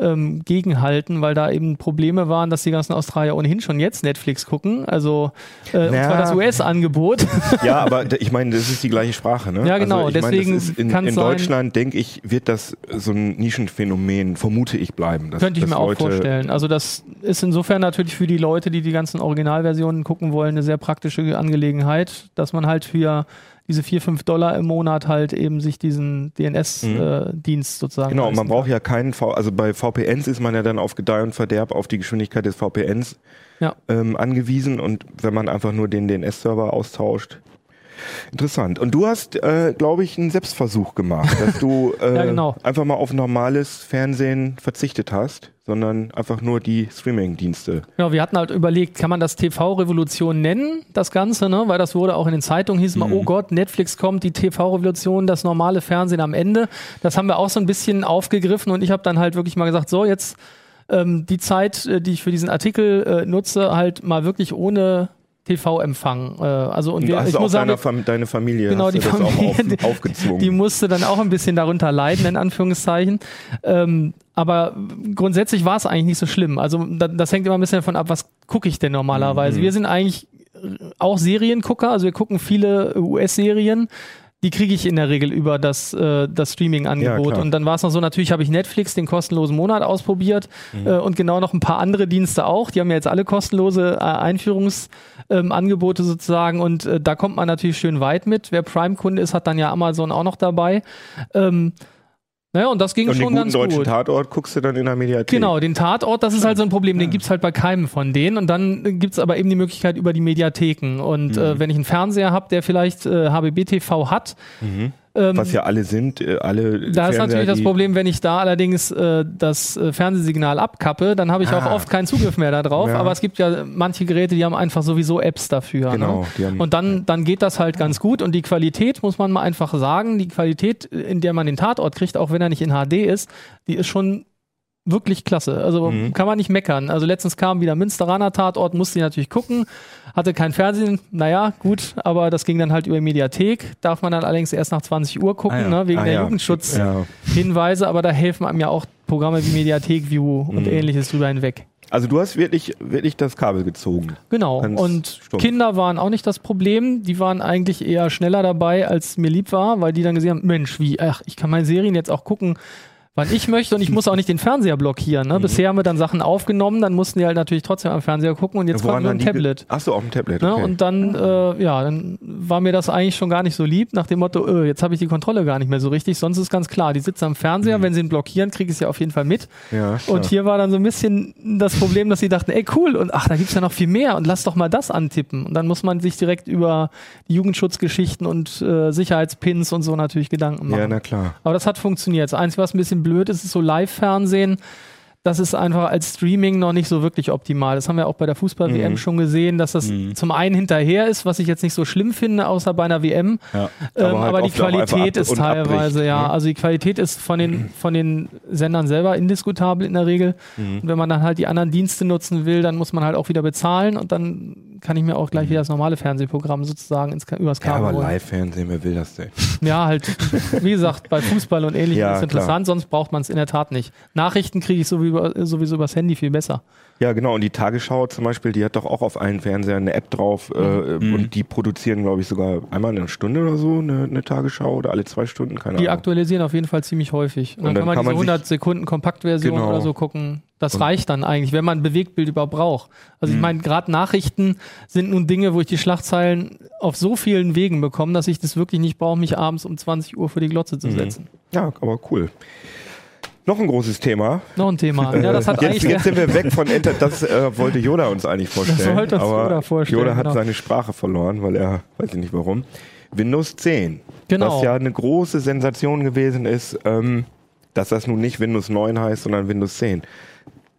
C: ähm, gegenhalten, weil da eben Probleme waren, dass die ganzen Australier ohnehin schon jetzt Netflix gucken. Also äh, und
A: Naja.
C: zwar das US-Angebot.
A: Ja, aber ich meine, das ist die gleiche Sprache, ne?
C: Ja, genau,
A: Also ich meine,
C: deswegen
A: ist in, in Deutschland, denke ich, wird das so ein Nischenphänomen, vermute ich, bleiben. Dass,
C: Könnte ich mir auch
A: Leute-
C: vorstellen. Also das ist insofern natürlich für die Leute, die die ganzen Originalversionen gucken wollen, eine sehr praktische Angelegenheit, dass man halt für diese 4, 5 Dollar im Monat halt eben sich diesen DNS-Dienst sozusagen.
A: Genau, man braucht ja keinen, v also bei VPNs ist man ja dann auf Gedeih und Verderb auf die Geschwindigkeit des VPNs
C: Ja.
A: ähm, angewiesen und wenn man einfach nur den DNS-Server austauscht. Interessant. Und du hast, äh, glaube ich, einen Selbstversuch gemacht, dass du äh,
C: Ja, genau.
A: einfach mal auf normales Fernsehen verzichtet hast, sondern einfach nur die Streaming-Dienste.
C: Genau, wir hatten halt überlegt, kann man das TV-Revolution nennen, das Ganze, ne? Weil das wurde auch in den Zeitungen, hieß immer, oh Gott, Netflix kommt, die TV-Revolution, das normale Fernsehen am Ende. Das haben wir auch so ein bisschen aufgegriffen und ich habe dann halt wirklich mal gesagt, so jetzt ähm, die Zeit, äh, die ich für diesen Artikel äh, nutze, halt mal wirklich ohne TV-Empfang. Äh, also und wir,
A: hast
C: ich
A: auch
C: muss sagen,
A: Fam deine Familie,
C: Genau, die
A: das
C: Familie,
A: auch auf,
C: die-
A: aufgezwungen.
C: die musste dann auch ein bisschen darunter leiden, in Anführungszeichen. Ähm, aber grundsätzlich war es eigentlich nicht so schlimm. Also da, das hängt immer ein bisschen davon ab, was gucke ich denn normalerweise. Wir sind eigentlich auch Seriengucker, also wir gucken viele US-Serien. Die kriege ich in der Regel über das, äh, das
A: Ja,
C: Streaming-Angebot.
A: klar.
C: und dann war es noch so, natürlich habe ich Netflix, den kostenlosen Monat ausprobiert äh, und genau noch ein paar andere Dienste auch. Die haben ja jetzt alle kostenlose äh, Einführungsangebote ähm, sozusagen und äh, da kommt man natürlich schön weit mit. Wer Prime-Kunde ist, hat dann ja Amazon auch noch dabei. Ähm, naja, und das ging
A: und den
C: schon
A: guten
C: ganz
A: deutschen
C: gut.
A: Tatort guckst du dann in der Mediathek.
C: Genau, den Tatort, das ist halt so ein Problem, den gibt's halt bei keinem von denen. Und dann gibt's aber eben die Möglichkeit über die Mediatheken. Und
A: Mhm.
C: äh, wenn ich einen Fernseher habe, der vielleicht äh, HBB-TV hat, ähm,
A: Was ja alle sind, äh, alle
C: da ist
A: Fernseher,
C: natürlich das Problem, wenn ich da allerdings äh, das äh, Fernsehsignal abkappe, dann habe ich auch
A: Ah.
C: oft keinen Zugriff mehr darauf.
A: Ja.
C: Aber es gibt ja manche Geräte, die haben einfach sowieso Apps dafür.
A: Genau,
C: ne?
A: haben-
C: Und dann, dann geht das halt ganz gut. Und die Qualität, muss man mal einfach sagen, die Qualität, in der man den Tatort kriegt, auch wenn er nicht in HD ist, die ist schon wirklich klasse. Also
A: Mhm.
C: kann man nicht meckern. Also letztens kam wieder Münsteraner Tatort, musste ich natürlich gucken, hatte kein Fernsehen, naja, gut, aber das ging dann halt über Mediathek. Darf man dann allerdings erst nach 20 Uhr gucken,
D: Ah ja.
C: ne, wegen
A: Ah,
C: der
A: ja.
C: Jugendschutz.
A: Ja.
C: Hinweise, aber da helfen einem ja auch Programme wie Mediathek View und
A: Mhm.
C: ähnliches drüber hinweg.
A: Also du hast wirklich, wirklich das Kabel gezogen.
C: Genau.
A: Ganz
C: und
A: stumpf.
C: Kinder waren auch nicht das Problem. Die waren eigentlich eher schneller dabei, als mir lieb war, weil die dann gesehen haben, Mensch, wie, ach, ich kann meine Serien jetzt auch gucken, wann ich möchte und ich muss auch nicht den Fernseher blockieren.
A: Mhm.
C: Ne? Bisher haben wir dann Sachen aufgenommen, dann mussten die halt natürlich trotzdem am Fernseher gucken und jetzt
A: Woran
C: konnten wir ein Tablet.
A: Ach so, auf dem Tablet.
C: Ne?
A: Okay.
C: Und dann, äh, ja, dann war mir das eigentlich schon gar nicht so lieb, nach dem Motto, äh, jetzt habe ich die Kontrolle gar nicht mehr so richtig. Sonst ist ganz klar, die sitzen am Fernseher, wenn sie ihn blockieren, kriege ich es ja auf jeden Fall mit.
A: Mhm. ja,
C: Und hier war dann so ein bisschen das Problem, dass sie dachten, ey cool, und ach, da gibt's ja noch viel mehr und lass doch mal das antippen. Und dann muss man sich direkt über Jugendschutzgeschichten und äh, Sicherheitspins und so natürlich Gedanken machen.
A: ja, na klar.
C: Aber das hat funktioniert. Das Einzige, was ein bisschen blöd ist, ist so Live-Fernsehen. Das ist einfach als Streaming noch nicht so wirklich optimal. Das haben wir auch bei der Fußball-WM
A: Mhm.
C: schon gesehen, dass das zum einen hinterher ist, was ich jetzt nicht so schlimm finde, außer bei einer WM.
D: Ja.
C: Ähm,
A: Aber halt
C: aber die Qualität ist teilweise,
A: abbricht,
C: ja.
A: ne?
C: Also die Qualität ist von den, von den Sendern selber indiskutabel in der Regel.
A: Mhm.
C: Und wenn man dann halt die anderen Dienste nutzen will, dann muss man halt auch wieder bezahlen und dann kann ich mir auch gleich wieder das normale Fernsehprogramm sozusagen ins, übers
A: Mhm. Ja,
C: Kabel
A: aber. Live-Fernsehen, wer will das denn?
C: Ja, halt, wie gesagt, bei Fußball und ähnlichem
A: Ja,
C: ist interessant, sonst braucht man es in der Tat nicht. Nachrichten kriege ich sowieso, sowieso übers Handy viel besser.
A: Ja, genau. Und die Tagesschau zum Beispiel, die hat doch auch auf allen Fernsehern eine App drauf. Äh,
C: Mhm.
A: Und die produzieren, glaube ich, sogar einmal in einer Stunde oder so eine, eine Tagesschau oder alle zwei Stunden, keine
C: Die
A: Ahnung.
C: aktualisieren auf jeden Fall ziemlich häufig. Und dann,
A: Und dann
C: kann man
A: kann
C: diese
A: man sich-
C: 100 Sekunden Kompaktversion
A: Genau.
C: oder so gucken. Das
A: Und-
C: reicht dann eigentlich, wenn man ein Bewegtbild überhaupt braucht. Also
A: Mhm.
C: ich meine, gerade Nachrichten sind nun Dinge, wo ich die Schlagzeilen auf so vielen Wegen bekomme, dass ich das wirklich nicht brauche, mich abends um 20 Uhr vor die Glotze
A: Mhm.
C: zu setzen.
A: Ja, aber cool. Noch ein großes Thema.
C: Noch ein Thema. Ja, das hat
A: jetzt, jetzt sind wir weg von Enter. Das äh, wollte Yoda uns eigentlich vorstellen.
C: wollte uns
A: aber
C: Yoda vorstellen,
A: Yoda hat
C: genau.
A: seine Sprache verloren, weil er, weiß ich nicht warum. Windows 10.
C: Genau.
A: Was ja eine große Sensation gewesen ist, ähm, dass das nun nicht Windows 9 heißt, sondern Windows 10.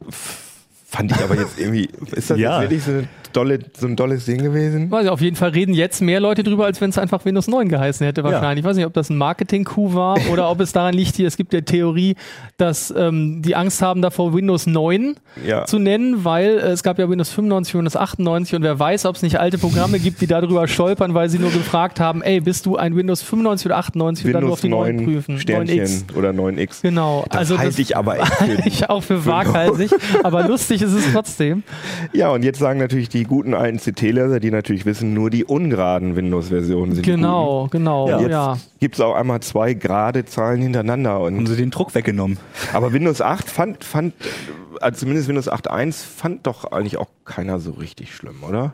A: F- Fand ich aber jetzt irgendwie, ist das
D: Ja.
A: jetzt wirklich so, eine dolle, so ein dolles Ding gewesen?
C: Weiß ich, auf jeden Fall reden jetzt mehr Leute drüber, als wenn es einfach Windows 9 geheißen hätte wahrscheinlich. Ich weiß nicht, ob das ein Marketing-Coup war oder ob es daran liegt, hier, es gibt ja Theorie, dass ähm, die Angst haben davor, Windows 9
A: Ja.
C: zu nennen, weil äh, es gab ja Windows 95, Windows 98 und wer weiß, ob es nicht alte Programme gibt, die darüber stolpern, weil sie nur gefragt haben, ey, bist du ein Windows 95 oder 98 und dann nur auf
A: Windows
C: die 9
A: 9
C: prüfen.
A: Sternchen
C: 9X.
A: oder 9X.
C: Genau.
A: Das
C: also
A: halte ich aber echt
C: ich auch für waghalsig, aber lustig ist es trotzdem.
A: Ja, und jetzt sagen natürlich die guten alten CT-Leser, die natürlich wissen, nur die ungeraden Windows-Versionen sind
C: Genau, genau, ja.
A: Jetzt gibt es auch einmal zwei gerade Zahlen hintereinander.
D: Haben
A: Und,
D: sie den Druck weggenommen.
A: aber Windows 8 fand, fand also zumindest Windows 8.1 fand doch eigentlich auch keiner so richtig schlimm, oder?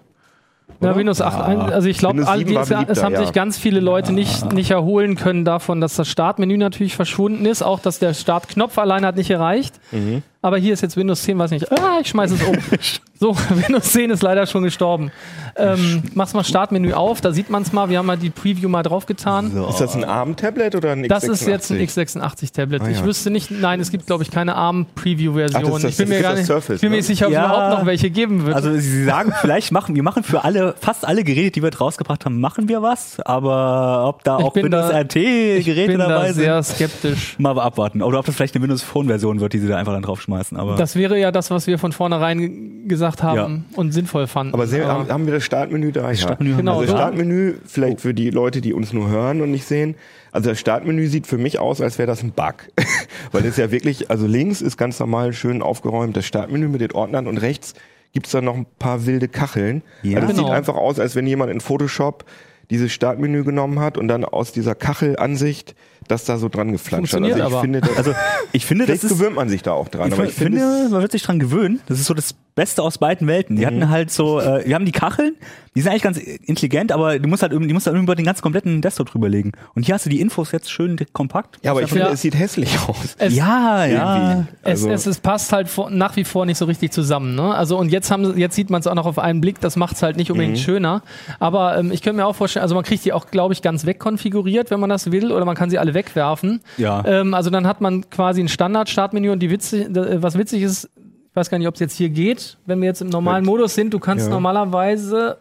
C: Ja,
A: oder?
C: Windows 8, ein- also ich glaube,
A: Windows 7 war
C: es, es haben
A: ja.
C: sich ganz viele Leute nicht, nicht erholen können davon, dass das Startmenü natürlich verschwunden ist, auch dass der Startknopf alleine hat nicht gereicht.
A: Mhm.
C: Aber hier ist jetzt Windows 10, weiß nicht. Ah, ich schmeiße es um. so, Windows 10 ist leider schon gestorben. Ähm, mach's mal Startmenü auf, da sieht man es mal. Wir haben mal die Preview mal draufgetan.
A: Ist das ein ARM-Tablet oder ein
C: Das
A: x86?
C: ist jetzt ein x86-Tablet.
A: Ah,
C: Ich
A: ja.
C: wüsste nicht, nein, es gibt, glaube ich, keine ARM-Preview-Version.
A: das das-
C: Ich bin mir
A: das
C: gar
A: ist
C: nicht,
A: das Surface,
C: bin mir
A: ne?
C: nicht sicher, ob es
D: Ja.
C: überhaupt noch welche geben wird.
D: Also sie sagen, vielleicht machen wir machen für alle, fast alle Geräte, die wir rausgebracht haben, machen wir was, aber ob da
C: Ich
D: auch
C: bin
D: Windows
C: da-
D: RT
C: ich
D: Geräte
C: bin da
D: dabei
C: sehr
D: sind,
C: skeptisch.
D: mal abwarten. Oder ob das vielleicht eine Windows Phone Version wird, die sie da einfach dann draufschmeißen. Aber
C: Das wäre ja das, was wir von vornherein gesagt haben und sinnvoll fanden.
A: Aber sehen, haben, haben wir das Startmenü da? Ja.
D: Startmenü
C: Genau,
A: also? Startmenü, vielleicht für die Leute, die uns nur hören und nicht sehen. Also das Startmenü sieht für mich aus, als wäre das ein Bug. Weil es ja wirklich, also links ist ganz normal schön aufgeräumt das Startmenü mit den Ordnern und rechts gibt's da noch ein paar wilde Kacheln.
D: Ja.
A: also es
C: Genau.
A: sieht einfach aus, als wenn jemand in Photoshop dieses Startmenü genommen hat und dann aus dieser Kachelansicht das da so dran geflanscht hat.
C: Funktioniert
A: Also ich
C: aber.
A: finde, das,
D: also ich finde, das ist
A: gewöhnt man sich da auch dran.
D: Ich,
A: aber ich
D: finde, man wird sich dran gewöhnen. Das ist so das Beste aus beiden Welten. Die
A: Mhm.
D: hatten halt so, äh, wir haben die Kacheln, die sind eigentlich ganz intelligent, aber du musst halt, irgendwie- die musst halt über den ganzen kompletten Desktop drüberlegen. Und hier hast du die Infos jetzt schön kompakt.
A: ja, aber ich finde,
C: Ja.
A: es sieht hässlich aus.
C: es,
D: ja, ja.
A: Irgendwie.
C: es,
A: Also-
C: es, es passt halt vor, nach wie vor nicht so richtig zusammen. Ne? Also und jetzt haben jetzt sieht man es auch noch auf einen Blick. Das macht es halt nicht
A: Mhm.
C: unbedingt schöner. Aber ähm, ich könnte mir auch vorstellen, also man kriegt die auch, glaube ich, ganz wegkonfiguriert, wenn man das will, oder man kann sie alle wegwerfen.
D: Ja.
C: Ähm, also dann hat man quasi ein Standard-Startmenü und die witzig, äh, was witzig ist, ich weiß gar nicht, ob es jetzt hier geht, wenn wir jetzt im normalen
A: Mit-
C: Modus sind. Du kannst
A: Ja.
C: normalerweise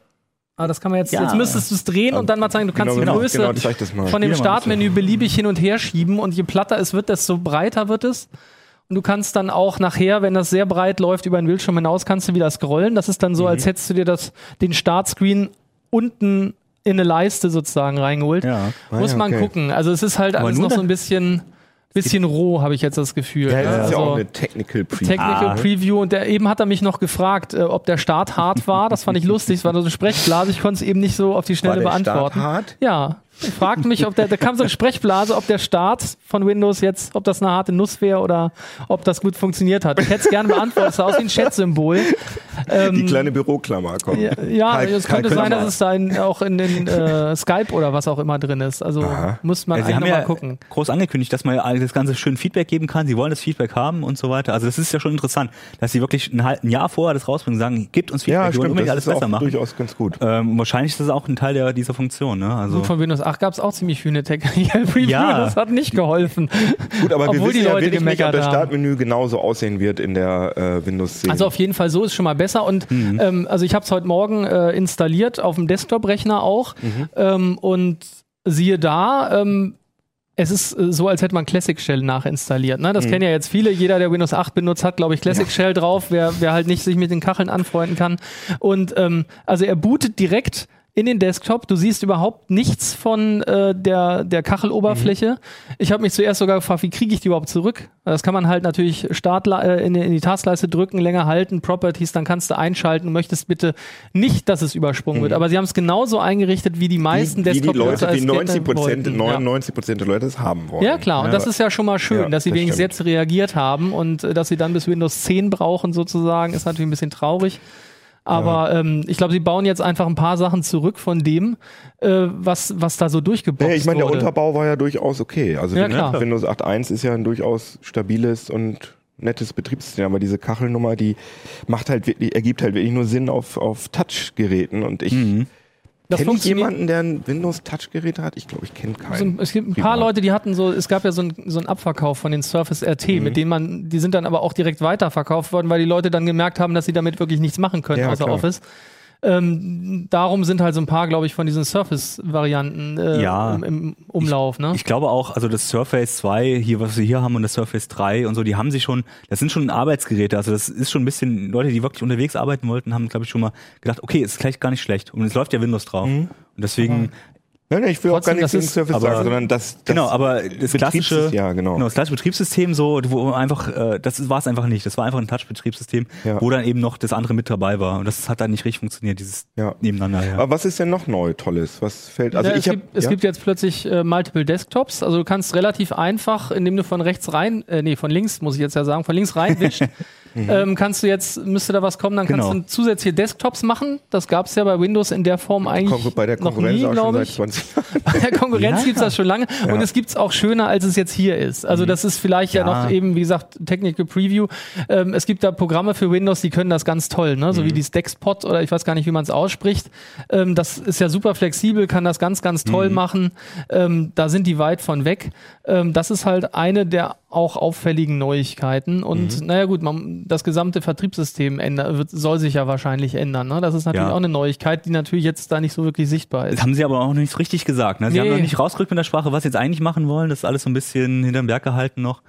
C: Ah, das kann man jetzt,
D: Ja.
C: jetzt müsstest du es drehen und dann mal zeigen, du kannst
A: genau,
C: die Größe
A: Genau, das mal.
C: von dem Startmenü beliebig hin und her schieben und je platter es wird, desto breiter wird es. Und du kannst dann auch nachher, wenn das sehr breit läuft über den Bildschirm hinaus, kannst du wieder scrollen. Das ist dann
A: Mhm.
C: so, als hättest du dir das, den Startscreen unten in eine Leiste sozusagen reingeholt.
D: Ja.
A: Ah,
C: Muss
A: ja,
C: man
A: okay.
C: gucken. Also es ist halt
D: Aber
C: alles noch so ein bisschen, bisschen roh, habe ich jetzt das Gefühl.
A: Ja, das ist ja
C: Also-
A: auch eine Technical Preview.
C: Technical
D: Ah.
C: Preview und der, eben hat er mich noch gefragt, äh, ob der Start hart war. Das fand ich lustig. Es war nur so eine Sprechblase. Ich konnte es eben nicht so auf die Schnelle
A: War der Start
C: beantworten.
A: hart?
C: Ja. Ich fragte mich, ob der, da kam so eine Sprechblase, ob der Start von Windows jetzt, ob das eine harte Nuss wäre oder ob das gut funktioniert hat. Ich hätte es gerne beantwortet. Es sah aus wie ein Chat-Symbol.
A: Die kleine Büroklammer kommt.
C: Ja, ja
A: Kai-
C: es
A: Kai
C: könnte sein,
A: Klammer.
C: dass es da in, auch in den äh, Skype oder was auch immer drin ist. Also
A: Aha.
C: muss man
D: Ja, sie
C: eigentlich
D: haben
C: noch
D: ja
C: mal gucken.
D: groß angekündigt, dass man das Ganze schön Feedback geben kann. Sie wollen das Feedback haben und so weiter. Also das ist ja schon interessant, dass sie wirklich ein, ein Jahr vorher das rausbringen und sagen, gebt uns Feedback,
A: Ja,
D: wir wollen unbedingt
A: Das
D: alles
A: ist auch
D: besser machen.
A: durchaus ganz gut.
D: Ähm, wahrscheinlich ist das auch ein Teil der, dieser Funktion. Ne? Also
C: Gut, von Windows 8 gab es auch ziemlich viele Technical Preview.
D: Ja.
C: Das hat nicht geholfen.
A: Gut, aber wir
C: Obwohl
A: wissen
C: die
A: ja
C: Leute
A: wirklich nicht, ob das. Startmenü genauso aussehen wird in der äh, Windows 10.
C: Also auf jeden Fall so ist schon mal besser. Und
A: Mhm.
C: ähm, also ich habe es heute Morgen äh, installiert auf dem Desktop-Rechner auch.
A: Mhm.
C: Ähm, und siehe da, ähm, es ist äh, so, als hätte man Classic Shell nachinstalliert. Ne?
A: Mhm.
C: Das kennen ja jetzt viele. Jeder, der Windows 8 benutzt, hat, glaube ich, Classic Shell drauf, wer, wer halt nicht sich mit den Kacheln anfreunden kann. Und ähm, also er bootet direkt in den Desktop. Du siehst überhaupt nichts von äh, der, der Kacheloberfläche. Ich habe mich zuerst sogar gefragt, wie kriege ich die überhaupt zurück? Das kann man halt natürlich Start, äh, in, die- in die Taskleiste drücken, länger halten, Properties, dann kannst du einschalten. Du möchtest bitte nicht, dass es übersprungen wird. Aber sie haben es genauso eingerichtet, wie die meisten
A: wie, wie die Leute,
C: es
A: 90
C: gerne
A: Prozent,
C: wollten. Ja.
A: 99 Prozent der Leute es haben wollen.
C: Ja, klar. Und das ist ja schon mal schön,
A: Ja,
C: dass sie
A: das
C: wenigstens
A: stimmt.
C: jetzt reagiert haben und äh, dass sie dann bis Windows 10 brauchen, sozusagen, ist natürlich ein bisschen traurig. Aber ähm, ich glaube, sie bauen jetzt einfach ein paar Sachen zurück von dem, äh, was, was da so durchgeboxt
A: Ja, ich meine, der
C: wurde.
A: Unterbau war ja durchaus okay. Also
C: Ja,
A: Windows-
C: klar.
A: Windows 8.1 ist ja ein durchaus stabiles und nettes Betriebssystem, aber diese Kachelnummer, die macht halt wirklich, ergibt halt wirklich nur Sinn auf, auf Touch-Geräten und ich
C: Mhm. Das
A: kenne ich jemanden, der ein Windows-Touch-Gerät hat? Ich glaube, ich kenne
C: So,
A: keinen.
C: es gibt ein paar
A: Privat.
C: Leute, die hatten so, es gab ja so einen so Abverkauf von den Surface RT,
A: Mhm.
C: mit denen man, die sind dann aber auch direkt weiterverkauft worden, weil die Leute dann gemerkt haben, dass sie damit wirklich nichts machen können
A: Ja,
C: außer
A: klar.
C: Office. Ähm, darum sind halt so ein paar, glaube ich, von diesen Surface-Varianten äh,
D: Ja.
C: im, im Umlauf. Ne?
D: Ich glaube auch, also das Surface 2, hier, was wir hier haben, und das Surface 3 und so, die haben sich schon, das sind schon Arbeitsgeräte. Also das ist schon ein bisschen, Leute, die wirklich unterwegs arbeiten wollten, haben, glaube ich, schon mal gedacht, okay, ist vielleicht gar nicht schlecht. Und es läuft ja Windows drauf.
A: Mhm.
D: Und deswegen,
A: Nein, nein, ich will
C: Trotzdem,
A: auch gar nichts
C: das
A: gegen
C: ist-
A: Surface
D: aber-
A: sagen, sondern das, das
D: genau, aber das klassische,
A: ja, genau.
D: das klassische Betriebssystem so, wo einfach, äh, das war es einfach nicht. Das war einfach ein Touch-Betriebssystem,
A: Ja.
D: wo dann eben noch das andere mit dabei war. Und das hat dann nicht richtig funktioniert, dieses
A: Ja.
D: Nebeneinander. Ja.
A: Aber was ist denn noch neu Tolles? Was fällt? Also
C: ja,
A: ich
C: es,
A: hab,
C: gibt, es gibt jetzt plötzlich äh, Multiple Desktops. Also du kannst relativ einfach, indem du von rechts rein, äh, nee, von links muss ich jetzt ja sagen, von links reinwischst, ähm, kannst du jetzt, müsste da was kommen, dann
D: Genau.
C: kannst du zusätzliche Desktops machen. Das gab es ja bei Windows in der Form eigentlich
A: Bei der
C: noch
A: Konkurrenz
C: nie,
A: auch schon
C: glaube
A: seit
C: ich.
A: 20 Jahren.
C: Bei der Konkurrenz
D: Ja.
C: gibt's das schon lange und es gibt's auch schöner, als es jetzt hier ist. Also das ist vielleicht ja,
D: Ja.
C: noch eben, wie gesagt, Technical Preview. Ähm, es gibt da Programme für Windows, die können das ganz toll, ne? so wie dieses Dexpot oder ich weiß gar nicht, wie man es ausspricht. Ähm, das ist ja super flexibel, kann das ganz, ganz toll machen. Ähm, da sind die weit von weg. Ähm, das ist halt eine der auch auffälligen Neuigkeiten. Und naja gut, man, das gesamte Vertriebssystem änder, wird, soll sich ja wahrscheinlich ändern. Ne? Das ist natürlich
D: Ja.
C: auch eine Neuigkeit, die natürlich jetzt da nicht so wirklich sichtbar ist.
D: Das haben sie aber auch noch nicht richtig gesagt. Ne? Sie haben
C: Nee.
D: noch nicht rausgerückt mit der Sprache, was sie jetzt eigentlich machen wollen. Das ist alles so ein bisschen hinterm Berg gehalten noch.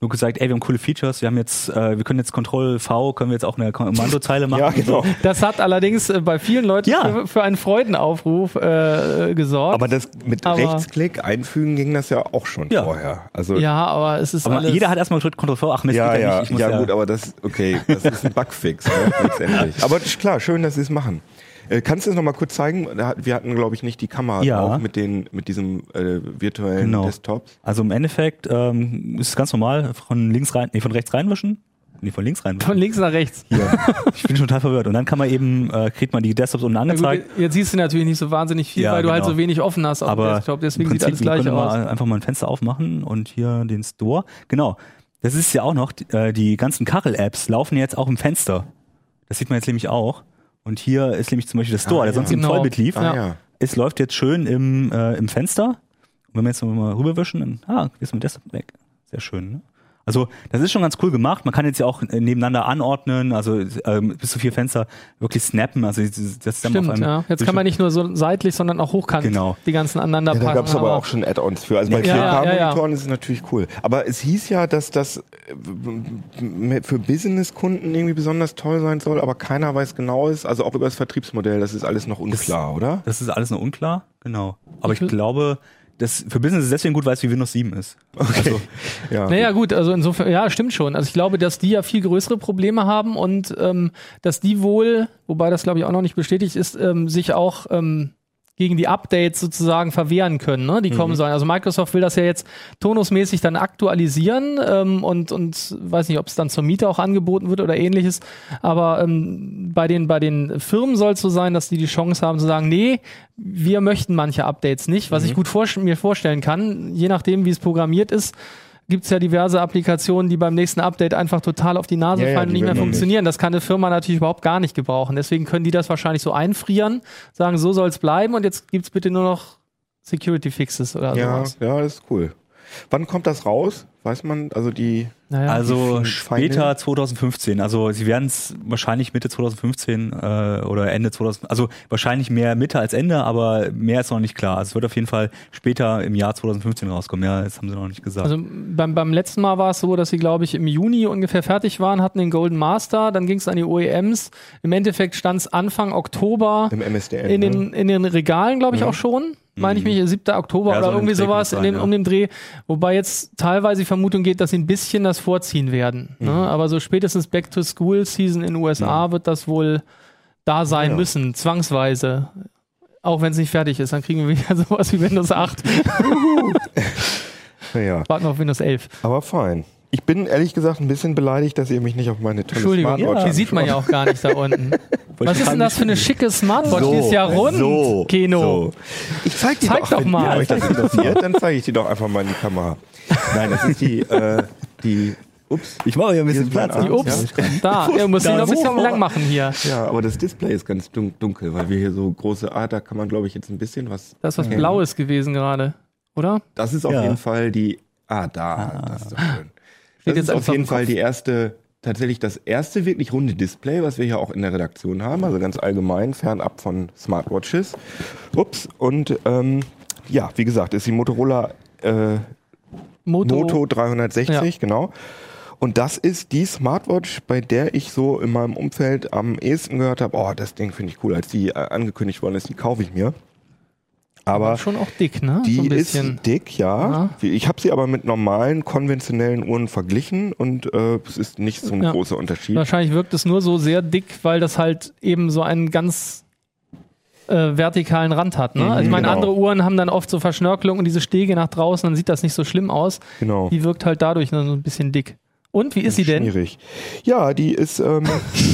D: Nur gesagt, ey, wir haben coole Features, wir haben jetzt, äh, wir können jetzt Ctrl V, können wir jetzt auch eine Kommandozeile machen.
A: Ja, genau.
C: Das hat allerdings äh, bei vielen Leuten
D: Ja.
C: für, für einen Freudenaufruf äh, gesorgt.
A: Aber das mit
C: Aber-
A: Rechtsklick einfügen ging das ja auch schon
D: Ja.
A: vorher. Also
C: ja, aber es ist
D: Aber
C: alles.
D: jeder hat erstmal gedrückt Ctrl V, ach Mist,
A: ja,
D: geht
A: ja,
D: nicht. Ich muss
A: ja, gut, aber das, okay, das ist ein Bugfix, ne, letztendlich. Aber klar, schön, dass sie es machen. Äh, kannst du es nochmal kurz zeigen? Wir hatten, glaube ich, nicht die Kamera
D: Ja.
A: drauf mit, den, mit diesem äh, virtuellen
D: Genau.
A: Desktops.
D: Also im Endeffekt ähm, ist es ganz normal, von links rein, nee, von rechts reinwischen. Nee, von links reinwischen.
C: von links nach rechts.
D: Hier. Ich bin schon total verwirrt. Und dann kann man eben, äh, kriegt man die Desktops unten
C: Na gut,
D: angezeigt.
C: jetzt siehst du natürlich nicht so wahnsinnig viel,
D: Ja,
C: weil du halt
D: genau.
C: so wenig offen hast auf dem
D: aber
C: Desktop. Deswegen
D: im
C: sieht alles
D: Prinzip,
C: gleich aus.
D: mal einfach mal ein Fenster aufmachen und hier den Store. Genau. Das ist ja auch noch, die, äh, die ganzen Kachel-Apps laufen jetzt auch im Fenster. Das sieht man jetzt nämlich auch. Und hier ist nämlich zum Beispiel der Store,
A: Ah,
D: der
A: ja.
D: sonst im
C: Genau.
D: Vollbild lief.
A: Ah
C: Ja.
A: ja.
D: Es läuft jetzt schön im, äh, im Fenster. Und wenn wir jetzt noch mal rüberwischen, dann, ah, ist mein Desktop weg. Sehr schön, ne? Also, das ist schon ganz cool gemacht. Man kann jetzt ja auch äh, nebeneinander anordnen, also ähm, bis zu vier Fenster wirklich snappen. Also, das ist dann
C: Stimmt,
D: auf einem
C: ja. Jetzt kann man nicht nur so seitlich, sondern auch hochkant
D: Genau.
C: die ganzen aneinander
A: Ja, da gab es aber auch schon Add-ons für. Also bei
C: Ja, ja,
A: 4K-Monitoren
C: ja,
A: ist es natürlich cool. Aber es hieß ja, dass das äh, für Business-Kunden irgendwie besonders toll sein soll, aber keiner weiß genau ist. Also auch über das Vertriebsmodell, das ist alles noch unklar, oder?
D: Das ist alles noch unklar, genau. Aber ich
C: Ich
D: glaube, das für Business ist es deswegen gut, weil es wie Windows 7 ist. Also,
A: Ja.
C: Naja, gut, also insofern, ja, stimmt schon. Also ich glaube, dass die ja viel größere Probleme haben und ähm, dass die wohl, wobei das glaube ich auch noch nicht bestätigt ist, ähm, sich auch ähm, gegen die Updates sozusagen verwehren können, ne, die kommen sollen. Also Microsoft will das ja jetzt tonusmäßig dann aktualisieren ähm, und, und weiß nicht, ob es dann zur Miete auch angeboten wird oder ähnliches. Aber ähm, bei, den, bei den Firmen soll es so sein, dass die die Chance haben zu sagen, nee, wir möchten manche Updates nicht, was ich gut vor, mir vorstellen kann, je nachdem, wie es programmiert ist gibt es ja diverse Applikationen, die beim nächsten Update einfach total auf die Nase
A: Ja, ja,
C: fallen und
A: die
C: nicht mehr funktionieren. Das kann eine Firma natürlich überhaupt gar nicht gebrauchen. Deswegen können die das wahrscheinlich so einfrieren, sagen, so soll es bleiben und jetzt gibt's bitte nur noch Security Fixes oder
A: Ja,
C: sowas.
A: ja, das ist cool. Wann kommt das raus? Weiß man, also die.
C: Naja.
D: also
A: die
D: später
A: Final-
D: 2015. Also sie werden es wahrscheinlich Mitte 2015 äh, oder Ende 2015. Also wahrscheinlich mehr Mitte als Ende, aber mehr ist noch nicht klar. Also es wird auf jeden Fall später im Jahr 2015 rauskommen. Ja, das haben sie noch nicht gesagt.
C: Also beim, beim letzten Mal war es so, dass sie, glaube ich, im Juni ungefähr fertig waren, hatten den Golden Master, dann ging es an die OEMs. Im Endeffekt stand es Anfang Oktober
A: Im MSDN.
C: in
A: ne?
C: den, in den Regalen, glaube ich, auch schon. Meine ich mich, 7. Oktober
D: Ja,
C: oder
D: so
C: irgendwie sowas
D: kann
C: in dem,
D: sein,
C: um
D: ja.
C: den Dreh. Wobei jetzt teilweise die Vermutung geht, dass sie ein bisschen das vorziehen werden. Ne? Aber so spätestens Back to School Season in den USA wird das wohl da sein
A: Ja.
C: müssen, zwangsweise. Auch wenn es nicht fertig ist, dann kriegen wir wieder sowas wie Windows 8.
A: Ja,
C: Warten wir auf Windows 11.
A: aber fein. Ich bin ehrlich gesagt ein bisschen beleidigt, dass ihr mich nicht auf meine tolle
C: Entschuldigung,
A: Smartwatch
C: die sieht man ja auch gar nicht da unten. Was ist denn das für eine schicke Smartwatch? die ist ja rund,
A: so,
C: Keno.
A: So. Ich zeig die
C: Zeig
A: doch,
C: doch
A: wenn
C: mal.
A: ihr euch das interessiert, dann zeige ich die doch einfach mal in die Kamera. Nein, das ist die, äh, die, ups.
D: Ich mache hier ein bisschen Platz.
C: Die
A: Arm.
C: Ups,
A: Ja.
C: da. Er muss ihn noch ein bisschen
D: so.
C: lang machen hier.
A: Ja, aber das Display ist ganz dun dunkel, weil wir hier so große, ah, da kann man glaube ich jetzt ein bisschen was.
C: Das ist was. Blaues gewesen gerade, oder?
A: Das ist auf
D: Ja.
A: jeden Fall die, ah, da, das ist doch schön.
C: Steht
A: Das
C: jetzt
A: ist auf jeden Fall die erste, tatsächlich das erste wirklich runde Display, was wir hier auch in der Redaktion haben, also ganz allgemein, fernab von Smartwatches. Ups, und ähm, ja, wie gesagt, ist die Motorola äh,
C: Moto.
A: Moto 360,
C: Ja.
A: genau. Und das ist die Smartwatch, bei der ich so in meinem Umfeld am ehesten gehört habe, oh, das Ding finde ich cool, als die äh, angekündigt worden ist, die kaufe ich mir. Aber
C: schon auch dick, ne?
A: die
C: so ein
A: ist dick, ja.
C: Ja.
A: Ich habe sie aber mit normalen, konventionellen Uhren verglichen und äh, es ist nicht so ein
C: Ja.
A: großer Unterschied.
C: Wahrscheinlich wirkt es nur so sehr dick, weil das halt eben so einen ganz äh, vertikalen Rand hat. Ne?
A: Mhm,
C: also ich meine,
A: genau.
C: andere Uhren haben dann oft so Verschnörkelung und diese Stege nach draußen, dann sieht das nicht so schlimm aus.
A: Genau.
C: Die wirkt halt dadurch nur so ein bisschen dick. Und wie ist sie denn?
A: Schwierig. Ja, die ist, ähm,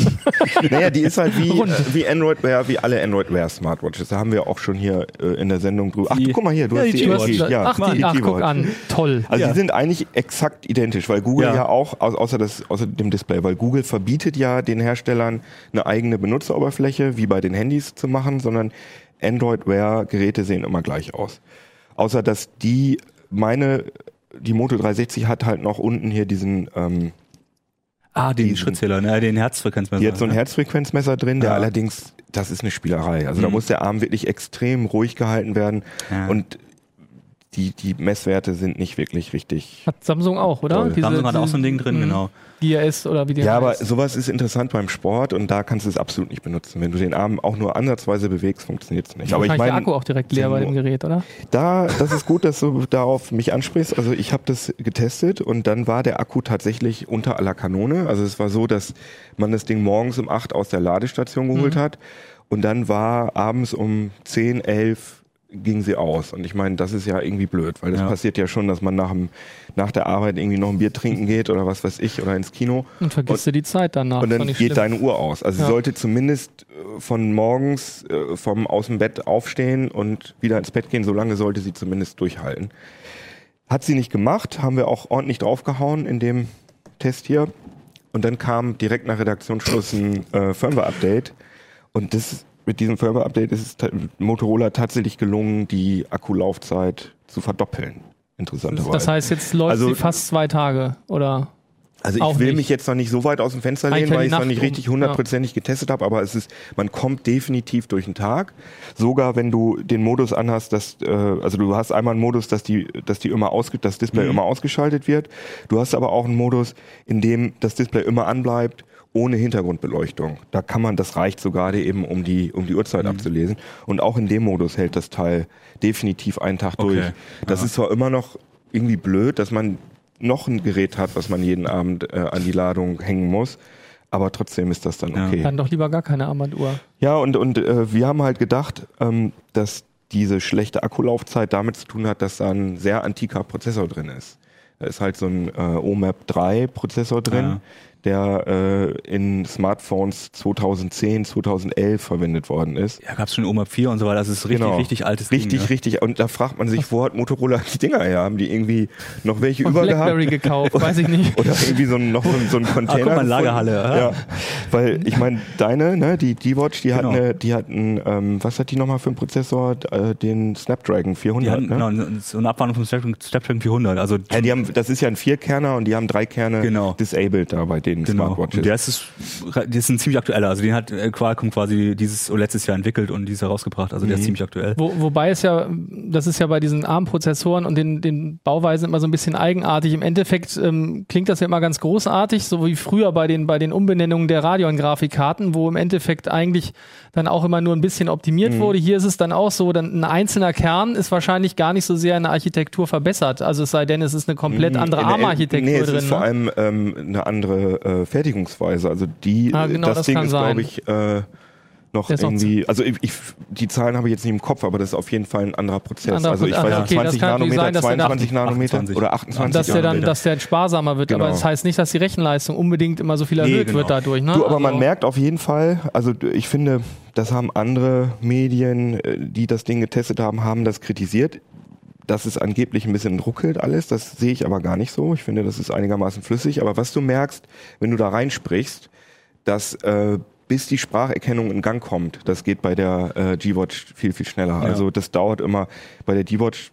A: naja, die ist halt wie,
C: Rund.
A: äh, wie Android wie alle Android Wear Smartwatches. Da haben wir auch schon hier äh, in der Sendung drüber. Ach,
D: Die-
A: guck mal hier, du
D: Ja,
A: hast
D: die
A: die,
D: G-Watch.
A: ja,
C: ach, die, ach, guck an. Toll.
A: Also
D: Ja.
A: die sind eigentlich exakt identisch, weil Google
D: Ja.
A: ja, auch, au- außer, das, außer dem Display, weil Google verbietet ja den Herstellern eine eigene Benutzeroberfläche, wie bei den Handys zu machen, sondern Android Wear Geräte sehen immer gleich aus. Außer dass die, meine, die Moto 360 hat halt noch unten hier diesen, ähm,
D: Ah, den
A: Diesen-
D: Schrittzähler, ne, den Herzfrequenzmesser.
A: die hat so ein? Herzfrequenzmesser drin, der
D: Ja.
A: allerdings, das ist eine Spielerei. Also da
D: Mhm.
A: muss der Arm wirklich extrem ruhig gehalten werden
D: Ja.
A: und die, die Messwerte sind nicht wirklich richtig
C: Hat Samsung auch, oder?
A: Toll.
D: Samsung hat auch so ein Ding drin,
C: Mhm.
D: genau.
C: GS oder wie die
A: Ja, aber
C: heißt.
A: sowas ist interessant beim Sport und da kannst du es absolut nicht benutzen. Wenn du den Arm auch nur ansatzweise bewegst, funktioniert es nicht. Aber ich
C: Wahrscheinlich der
A: meine,
C: Akku auch direkt leer bei dem Gerät, oder?
A: da, das ist gut, dass du darauf mich ansprichst. Also ich habe das getestet und dann war der Akku tatsächlich unter aller Kanone. Also es war so, dass man das Ding morgens um 8 aus der Ladestation geholt
C: Mhm.
A: hat und dann war abends um 10, 11 ging sie aus. Und ich meine, das ist ja irgendwie blöd, weil das
D: Ja.
A: passiert ja schon, dass man nach, dem, nach der Arbeit irgendwie noch ein Bier trinken geht oder was weiß ich oder ins Kino.
C: Und vergisst du die Zeit danach.
A: Und dann geht
C: schlimm.
A: deine Uhr aus. Also
C: Ja.
A: sie sollte zumindest äh, von morgens äh, vom aus dem Bett aufstehen und wieder ins Bett gehen. So lange sollte sie zumindest durchhalten. Hat sie nicht gemacht, haben wir auch ordentlich draufgehauen in dem Test hier. Und dann kam direkt nach Redaktionsschluss ein äh, Firmware-Update. Und das, mit diesem Firmware-Update ist es Motorola tatsächlich gelungen, die Akkulaufzeit zu verdoppeln. Interessanterweise.
C: Das heißt, jetzt läuft
A: Also-
C: sie fast zwei Tage, oder?
A: Also ich will
C: nicht.
A: mich jetzt noch nicht so weit aus dem Fenster lehnen, weil ich es noch nicht richtig hundertprozentig getestet habe, aber es ist, man kommt definitiv durch den Tag. Sogar wenn du den Modus anhast, dass, äh, also du hast einmal einen Modus, dass die, dass die immer ausge, das Display
D: Mhm.
A: immer ausgeschaltet wird. Du hast aber auch einen Modus, in dem das Display immer anbleibt, ohne Hintergrundbeleuchtung. Da kann man, das reicht sogar eben, um die, um die
D: Mhm.
A: Uhrzeit abzulesen. Und auch in dem Modus hält das Teil definitiv einen Tag
D: Okay.
A: durch. Das
D: Ja.
A: ist zwar immer noch irgendwie blöd, dass man noch ein Gerät hat, was man jeden Abend äh, an die Ladung hängen muss. Aber trotzdem ist das dann
D: Ja.
A: okay.
C: Dann doch lieber gar keine Armbanduhr.
A: Ja, und, und äh, wir haben halt gedacht, ähm, dass diese schlechte Akkulaufzeit damit zu tun hat, dass da ein sehr antiker Prozessor drin ist. Da ist halt so ein äh, OMAP 3 Prozessor drin,
D: Ja.
A: Der äh, in Smartphones 2010, 2011 verwendet worden ist.
D: Ja, gab's schon OMAP 4 und so weiter. Das ist richtig,
A: Genau.
D: richtig altes
A: Richtig,
D: Ding. ne?
A: richtig. Und da fragt man sich, wo hat Motorola die Dinger her? Haben die irgendwie noch welche
C: Und
A: über gehabt?
C: Blackberry gekauft, weiß ich nicht.
A: Oder irgendwie so ein, noch so ein, so ein Container.
D: Ah, guck mal. Lagerhalle, ja.
A: Ja. Weil ich meine, deine, ne, die, die Watch, die hat
D: Genau.
A: eine, die hat einen, ähm, was hat die nochmal für einen Prozessor? Äh, den Snapdragon
D: Die
A: 400,
D: haben,
A: ne?
D: genau, so eine Abwandlung vom Snapdragon, Snapdragon 400. Also
A: Ja, die haben, das ist ja ein Vierkerner und die haben drei Kerne
D: Genau.
A: disabled da bei den
D: Genau.
A: Smartwatches.
D: Und der ist, das ist ein ziemlich aktueller. Also den hat äh, Qualcomm quasi dieses letztes Jahr entwickelt und dieses Jahr rausgebracht. Also der ist
A: Mhm.
D: ziemlich aktuell.
C: Wo, wobei es ja, das ist ja bei diesen ARM-Prozessoren und den, den Bauweisen immer so ein bisschen eigenartig. Im Endeffekt ähm, klingt das ja immer ganz großartig, so wie früher bei den, bei den Umbenennungen der Radeon-Grafikkarten, wo im Endeffekt eigentlich dann auch immer nur ein bisschen optimiert
A: Mhm.
C: wurde. Hier ist es dann auch so, dann ein einzelner Kern ist wahrscheinlich gar nicht so sehr in der Architektur verbessert. Also es sei denn, es ist eine komplett andere
A: In der-
C: ARM-Architektur
A: nee, es
C: drin.
A: ist vor
C: ne?
A: allem ähm, eine andere äh, Fertigungsweise. Also die,
C: Ah, genau,
A: das,
C: das
A: Ding ist, glaube ich, äh, noch irgendwie, also ich, ich, die Zahlen habe ich jetzt nicht im Kopf, aber das ist auf jeden Fall ein anderer Prozess.
C: Anderer
A: also ich
C: Prozess.
A: weiß
C: Ah,
A: nicht,
C: okay, das
A: 20
C: kann natürlich
A: Nanometer,
C: sein, dass der da-
A: 22 Nanometer
D: 28.
A: oder 28
C: dass der dann,
A: Nanometer.
C: dass der sparsamer wird.
A: Genau.
C: Aber das heißt nicht, dass die Rechenleistung unbedingt immer so viel
D: Nee,
C: erhöht
D: genau.
C: wird dadurch. Ne?
A: Du, aber man
C: Also-
A: merkt auf jeden Fall, also ich finde, das haben andere Medien, äh, die das Ding getestet haben, haben das kritisiert. Dass es angeblich ein bisschen ruckelt alles, das sehe ich aber gar nicht so. Ich finde, das ist einigermaßen flüssig. Aber was du merkst, wenn du da reinsprichst, dass äh, bis die Spracherkennung in Gang kommt, das geht bei der äh, G-Watch viel, viel schneller. Also das dauert immer bei der G-Watch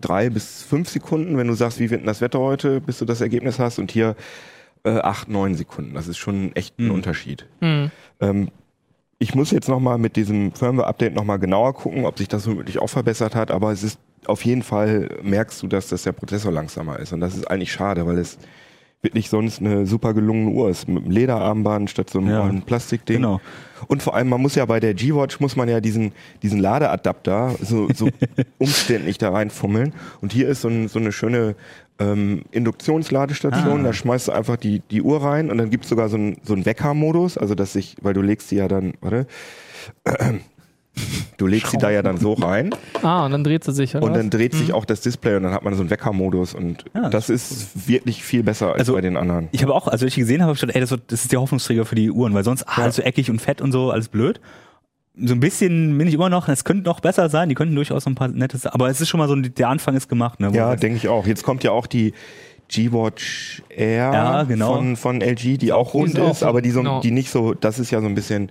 A: drei bis fünf Sekunden, wenn du sagst, wie wird denn das Wetter heute, bis du das Ergebnis hast. Und hier äh, acht, neun Sekunden. Das ist schon echt ein
D: Mhm.
A: Unterschied.
C: Mhm.
A: Ähm, ich muss jetzt nochmal mit diesem Firmware-Update nochmal genauer gucken, ob sich das womöglich auch verbessert hat, aber es ist auf jeden Fall, merkst du, dass das der Prozessor langsamer ist. Und das ist eigentlich schade, weil es wirklich sonst eine super gelungene Uhr ist. Mit einem Lederarmband statt so einem
D: Ja.
A: Plastikding.
D: Genau.
A: Und vor allem, man muss ja bei der G-Watch, muss man ja diesen, diesen Ladeadapter so, so umständlich da reinfummeln. Und hier ist so, ein, so eine schöne ähm, Induktionsladestation.
D: Ah.
A: Da schmeißt du einfach die, die Uhr rein und dann gibt's sogar so einen so einen Weckermodus, also dass sich, weil du legst sie ja dann, warte, Du legst sie da ja dann so rein
C: Ah, und dann dreht sie sich, oder?
A: und
C: was?
A: dann dreht sich auch das Display und dann hat man so einen Weckermodus und
D: Ja,
A: das ist wirklich viel besser als
D: Also,
A: bei den anderen.
D: Ich habe auch, als ich gesehen habe, habe ich gedacht, ey, das, wird, das ist der Hoffnungsträger für die Uhren, weil sonst ah, alles so eckig und fett und so, alles blöd. So ein bisschen bin ich immer noch, es könnte noch besser sein, die könnten durchaus noch ein paar nettes, aber es ist schon mal so, der Anfang ist gemacht. Ne,
A: Ja, denke ich auch. Jetzt kommt ja auch die G-Watch Air
D: Ja, genau.
A: von, von LG, die auch rund
C: ist auch
A: ist,
C: so,
A: aber die, so,
C: genau.
A: die nicht so, das ist ja so ein bisschen,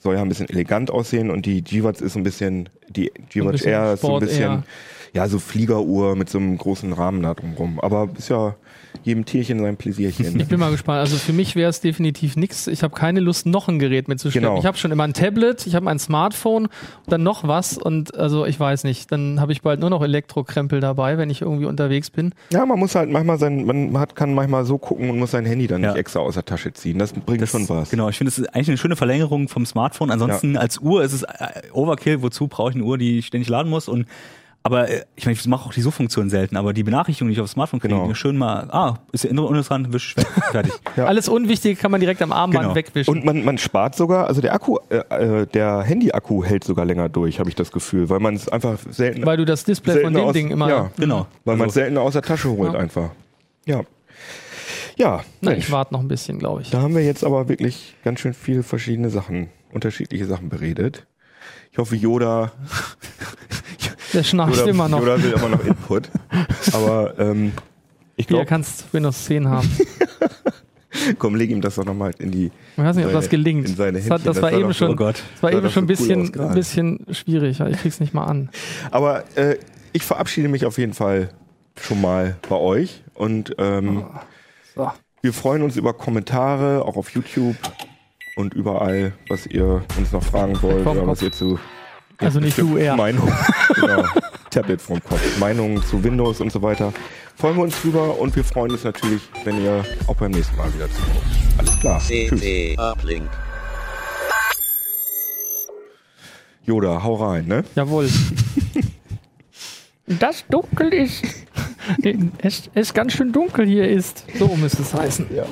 A: soll ja ein bisschen elegant aussehen und die G-Watch ist ein bisschen, die G-Watch Air ist so ein bisschen, ja, so Fliegeruhr mit so einem großen Rahmen da drumrum. Aber ist ja jedem Tierchen sein Pläsierchen.
C: Ich bin mal gespannt. Also für mich wäre es definitiv nichts. Ich habe keine Lust, noch ein Gerät mitzuschleppen.
A: Genau.
C: Ich habe schon immer ein Tablet, ich habe ein Smartphone, dann noch was und also ich weiß nicht. Dann habe ich bald nur noch Elektrokrempel dabei, wenn ich irgendwie unterwegs bin.
A: ja, man muss halt manchmal sein, man hat, kann manchmal so gucken und muss sein Handy dann
D: Ja.
A: nicht extra aus der Tasche ziehen. Das bringt
D: Das,
A: schon was.
D: Genau, ich finde, das ist eigentlich eine schöne Verlängerung vom Smartphone. Ansonsten als Uhr ist es äh, Overkill. Wozu brauche ich eine Uhr, die ich ständig laden muss? Und aber äh, ich meine, ich mache auch die Suchfunktion selten, aber die Benachrichtigung, die ich aufs Smartphone kriege,
A: Genau.
D: schön mal, ah, ist der uninteressant, wisch, weg, fertig.
A: Ja.
C: Alles Unwichtige kann man direkt am Armband
D: Genau.
C: wegwischen.
A: Und man, man spart sogar, also der Akku, äh, äh, der Handy-Akku hält sogar länger durch, habe ich das Gefühl, weil man es einfach selten,
C: weil du das Display von dem
A: aus,
C: Ding immer.
A: ja,
D: Genau.
A: weil man es
D: Also,
A: selten aus der Tasche holt
C: Ja.
A: einfach. Ja, ja.
C: Na, ich warte noch ein bisschen, glaube ich.
A: da haben wir jetzt aber wirklich ganz schön viele verschiedene Sachen, unterschiedliche Sachen beredet. Ich hoffe, Yoda,
C: Der schnarcht immer noch.
A: Yoda will immer noch Input. aber ähm, ich glaube,
C: kannst Windows 10 haben.
A: komm, leg ihm das doch nochmal in die.
C: Ich weiß nicht, ob
A: Seine-
C: das gelingt.
A: in seine
C: das, hat, das
A: das
C: war eben schon,
D: oh Gott.
C: das war eben schon ein
A: so cool
C: bisschen, bisschen schwierig. Ich krieg's nicht mal an.
A: Aber äh, ich verabschiede mich auf jeden Fall schon mal bei euch und ähm,
C: So.
A: wir freuen uns über Kommentare, auch auf YouTube und überall, was ihr uns noch fragen wollt
C: Vom
A: oder was ihr zu
C: Also nicht du, er.
A: Meinung, genau, Tablet vom Kopf, Meinungen zu Windows und so weiter. Freuen wir uns drüber und wir freuen uns natürlich, wenn ihr auch beim nächsten Mal wieder zuhört. Alles klar. Tschüss.
B: Uplink.
A: Yoda, hau rein, ne?
C: Jawohl. Das dunkel ist. Es, es ganz schön dunkel hier ist. So müsste es heißen.
A: Ja.